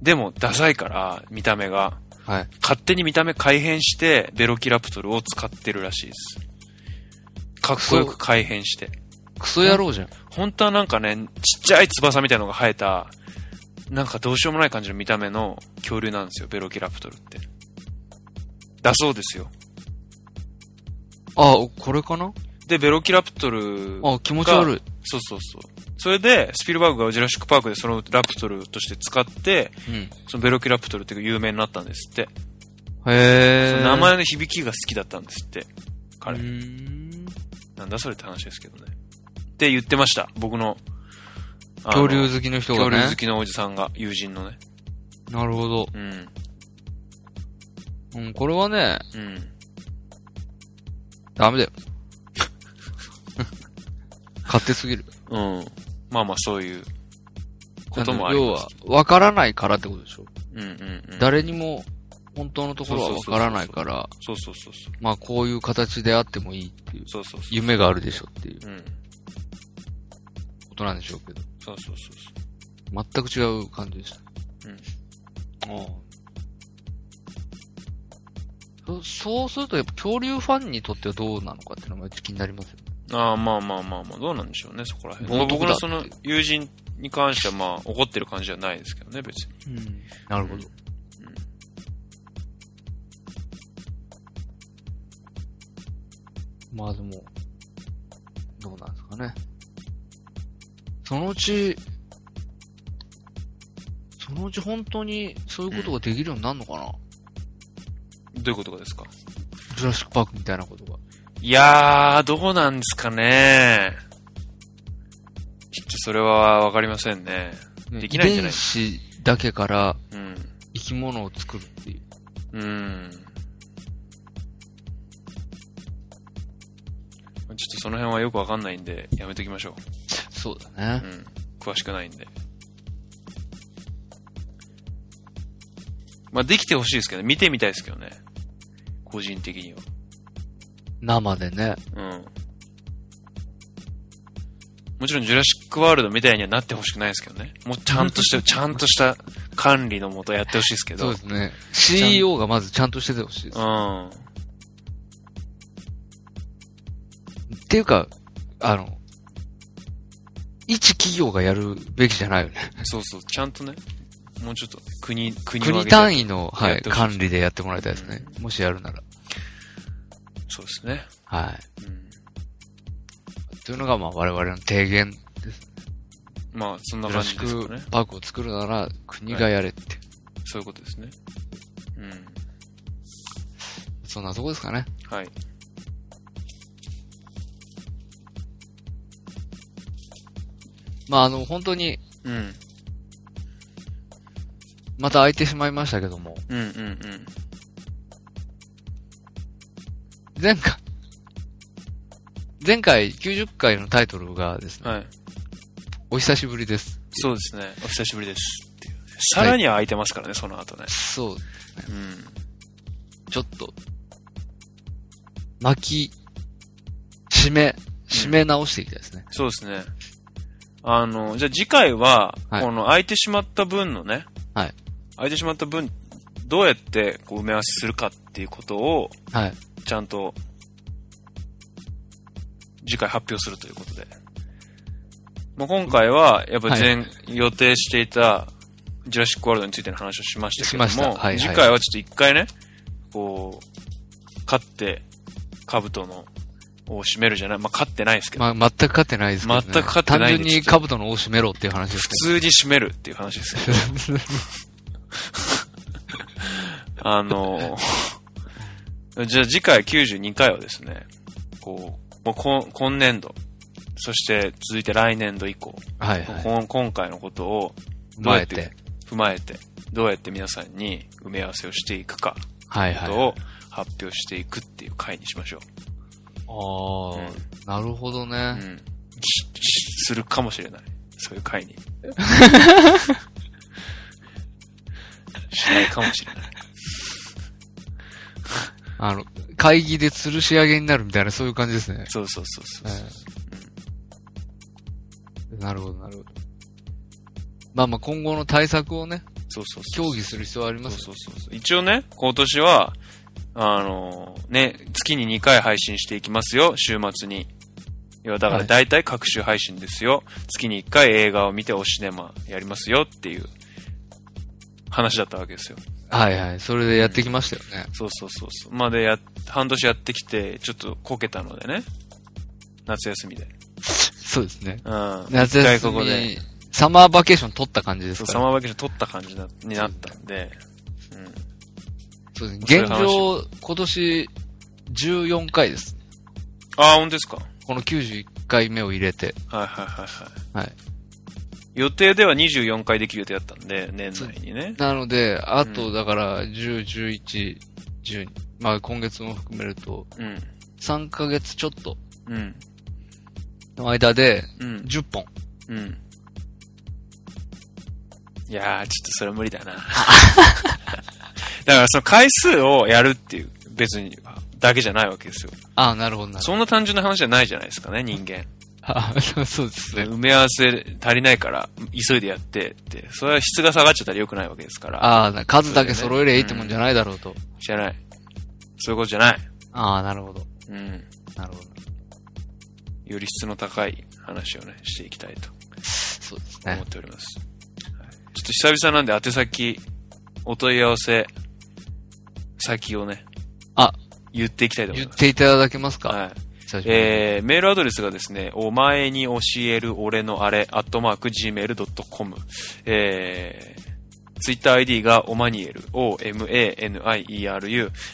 でもダサいから、見た目が。はい。勝手に見た目改変して、ベロキラプトルを使ってるらしいです。かっこよく改変して。クソ野郎じゃん。本当はなんかね、ちっちゃい翼みたいなのが生えた、なんかどうしようもない感じの見た目の恐竜なんですよ、ベロキラプトルって。だそうですよ。あ、これかな？で、ベロキラプトル、あ、気持ち悪い。そうそうそう。それで、スピルバーグがジュラシックパークでそのラプトルとして使って、うん。そのベロキラプトルっていうか有名になったんですって。へー。名前の響きが好きだったんですって。う彼。なんだそれって話ですけどね。って言ってました。僕の。恐竜好きの人がね。恐竜好きのおじさんが、友人のね。なるほど。うん。うん、これはね、うん。ダメだよ。勝手すぎる。うん。まあまあそういうこともありますは。、わからないからってことでしょ。うんうんうん。誰にも、本当のところはわからないから、そうそうそうそう。まあこういう形であってもいいっていう、そうそうそう。夢があるでしょっていううん。ことなんでしょうけど、そうそうそうそう。全く違う感じでした。うん。ああそそうすると、やっぱ恐竜ファンにとってはどうなのかっていうのが気になりますよね。ああ、まあまあまあまあ、どうなんでしょうね、そこら辺。まあ、冒涜だ僕のその友人に関してはまあ、怒ってる感じじゃないですけどね、別に。うん。なるほど。まあでも、どうなんですかね。そのうち、そのうち本当にそういうことができるようになるのかな、どういうことがですか？ジュラシックパークみたいなことが。いやー、どうなんですかね。ちょっとそれはわかりませんね。できないんじゃない？遺伝子だけからうん。生き物を作るっていう。うん。ちょっとその辺はよくわかんないんで、やめときましょそうだう。ね。うん。詳しくないんで。まあ、できてほしいですけどね。見てみたいですけどね。個人的には。生でね。うん。もちろん、ジュラシックワールドみたいにはなってほしくないですけどね。もうちゃんとした、ちゃんとした管理のもとやってほしいですけど。そうですね。CEO がまずちゃんとしててほしいです。うん。っていうか、あの、一企業がやるべきじゃないよね。そうそう、ちゃんとね、もうちょっと国、国国位。単位の、はい、管理でやってもらいたいですね。もしやるなら。そうですね。はい。うん。というのが、まあ、我々の提言。まあ、そんな感じですかねク。パークを作るなら、国がやれって。そういうことですね。うん。そんなとこですかね。はい。まあ、あの、本当に、うん。また空いてしまいましたけども、うんうんうん。前回、前回90回のタイトルがですね、はい。お久しぶりです。そうですね。お久しぶりです。さらには空いてますからね、その後ね。そう、うん。ちょっと、巻き、締め、締め直していきたいですね。そうですね。あの、じゃあ次回は、はいこの空いてしまった分のね、はい。空いてしまった分、どうやってこう埋め合わせするかっていうことを、はい。ちゃんと、次回発表するということで。まあ、今回は、やっぱ前、予定していた、ジュラシックワールドについての話をしましたけども、しましたはいはい次回はちょっと一回ね、こう、勝って、兜の、を締めるじゃない、まあ、勝ってないですけど、まあ、全く勝ってないですけど、ね。全く勝ってない単純に兜の尾を締めろっていう話です普通に締めるっていう話ですけど。あの、じゃあ次回92回はですね、こう、もう今今年度、そして続いて来年度以降、はいはい。今回のことを踏どうやってまえて。踏まえて、どうやって皆さんに埋め合わせをしていくか、はいはい。ことを発表していくっていう回にしましょああ、なるほどう。うね。ん。するかもしれない。そういう回に。*laughs* しないかもしれない。あの、会議で吊るし上げになるみたいな、そういう感じですね。そうそうそうそう。ええなるほど、なるほど。まあまあ今後の対策をね、そうそうそう。協議する必要はありますよそうそうそうそう。一応ね、今年は、あのね、月に2回配信していきますよ、週末に。要はだからはい大体各週配信ですよ。月に1回映画を見ておシネマやりますよっていう話だったわけですよ。はいはい。それでやってきましたよね。そうそうそうそう。まあでや、半年やってきて、ちょっとこけたのでね。夏休みで。そうですね。うん。夏休ここで、み、サマーバケーション取った感じですそう、から。サマーバケーション取った感じなになったんで、うん。そうですね。現状、今年14回です。ああ、本当ですかこの91回目を入れて。はいはいはいはい。はい。予定では24回できる予定だったんで、年内にね。なので、あと、うんだから、10、11、12。まあ、今月も含めると、うん。3ヶ月ちょっとうん。の間で、うん。10本。うん。いやー、ちょっとそれは無理だな。*laughs* だからその回数をやるっていう、別に、だけじゃないわけですよ。ああ、なるほどなるほど。そんな単純な話じゃないじゃないですかね、人間。あ *laughs* そうですね。埋め合わせ足りないから、急いでやってって、それは質が下がっちゃったら良くないわけですから。ああ、数だけ揃えりゃいいってもんじゃないだろうと。じゃない。そういうことじゃない。ああ、なるほど。うん。なるほど。より質の高い話をね、していきたいとそうですね思っ。ております。はいちょっと久々なんで宛先、お問い合わせ、先をね、あ、言っていきたいと思い言っます。ていただけますか？はい。久しぶりにえー、メールアドレスがですね、お前に教える俺のあれ、アットマーク gmail.com。えー、ツイッター ID がオマニエル、o-m-a-n-i-e-r-u。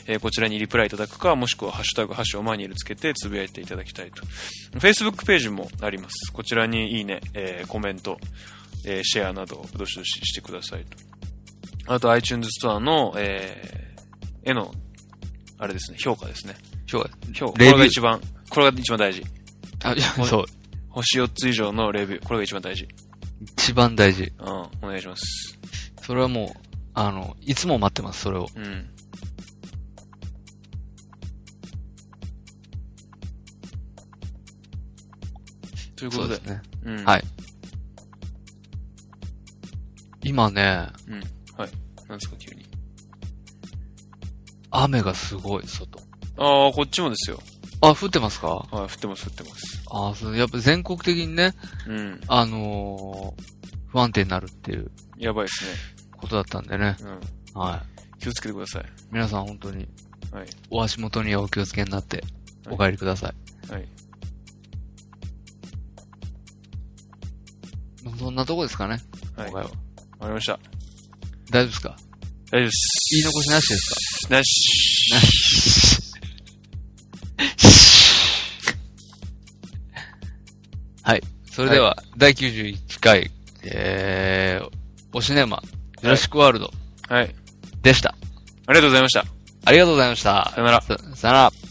えー、こちらにリプライいただくか、もしくはハッシュタグ、ハッシュオマニエルつけてつぶやいていただきたいと。Facebook ページもあります。こちらにいいね、えー、コメント、えー、シェアなど、どしどししてくださいと。あと iTunes ストアの、えー、への、あれですね、評価ですね。今日は、評価。これが一番、これが一番大事。あ、いやそう。星4つ以上のレビュー。これが一番大事。一番大事。うん、お願いします。それはもう、あの、いつも待ってます、それを。うん。ということで、ですね。うん。はい今ね、うん。はい。なんですか、急に。雨がすごい、外。ああ、こっちもですよ。あ、降ってますか？はい、降ってます、降ってます。あそう、やっぱ全国的にね、うん。あのー不安定になるっていうやばいですことだったんでね。ね。うん。はい。気をつけてください。皆さん本当に、はい。お足元にはお気をつけになって、はいお帰りください。はい。そんなとこですかね、はい。わ今回は。かりました。大丈夫ですか？大丈夫です。言い残しなしですなし。なし。はい。それでは、第91回、えー、おシネマ、ジュラシックワールドはい。でした。ありがとうございました。ありがとうございました。さよなら。ささよなら。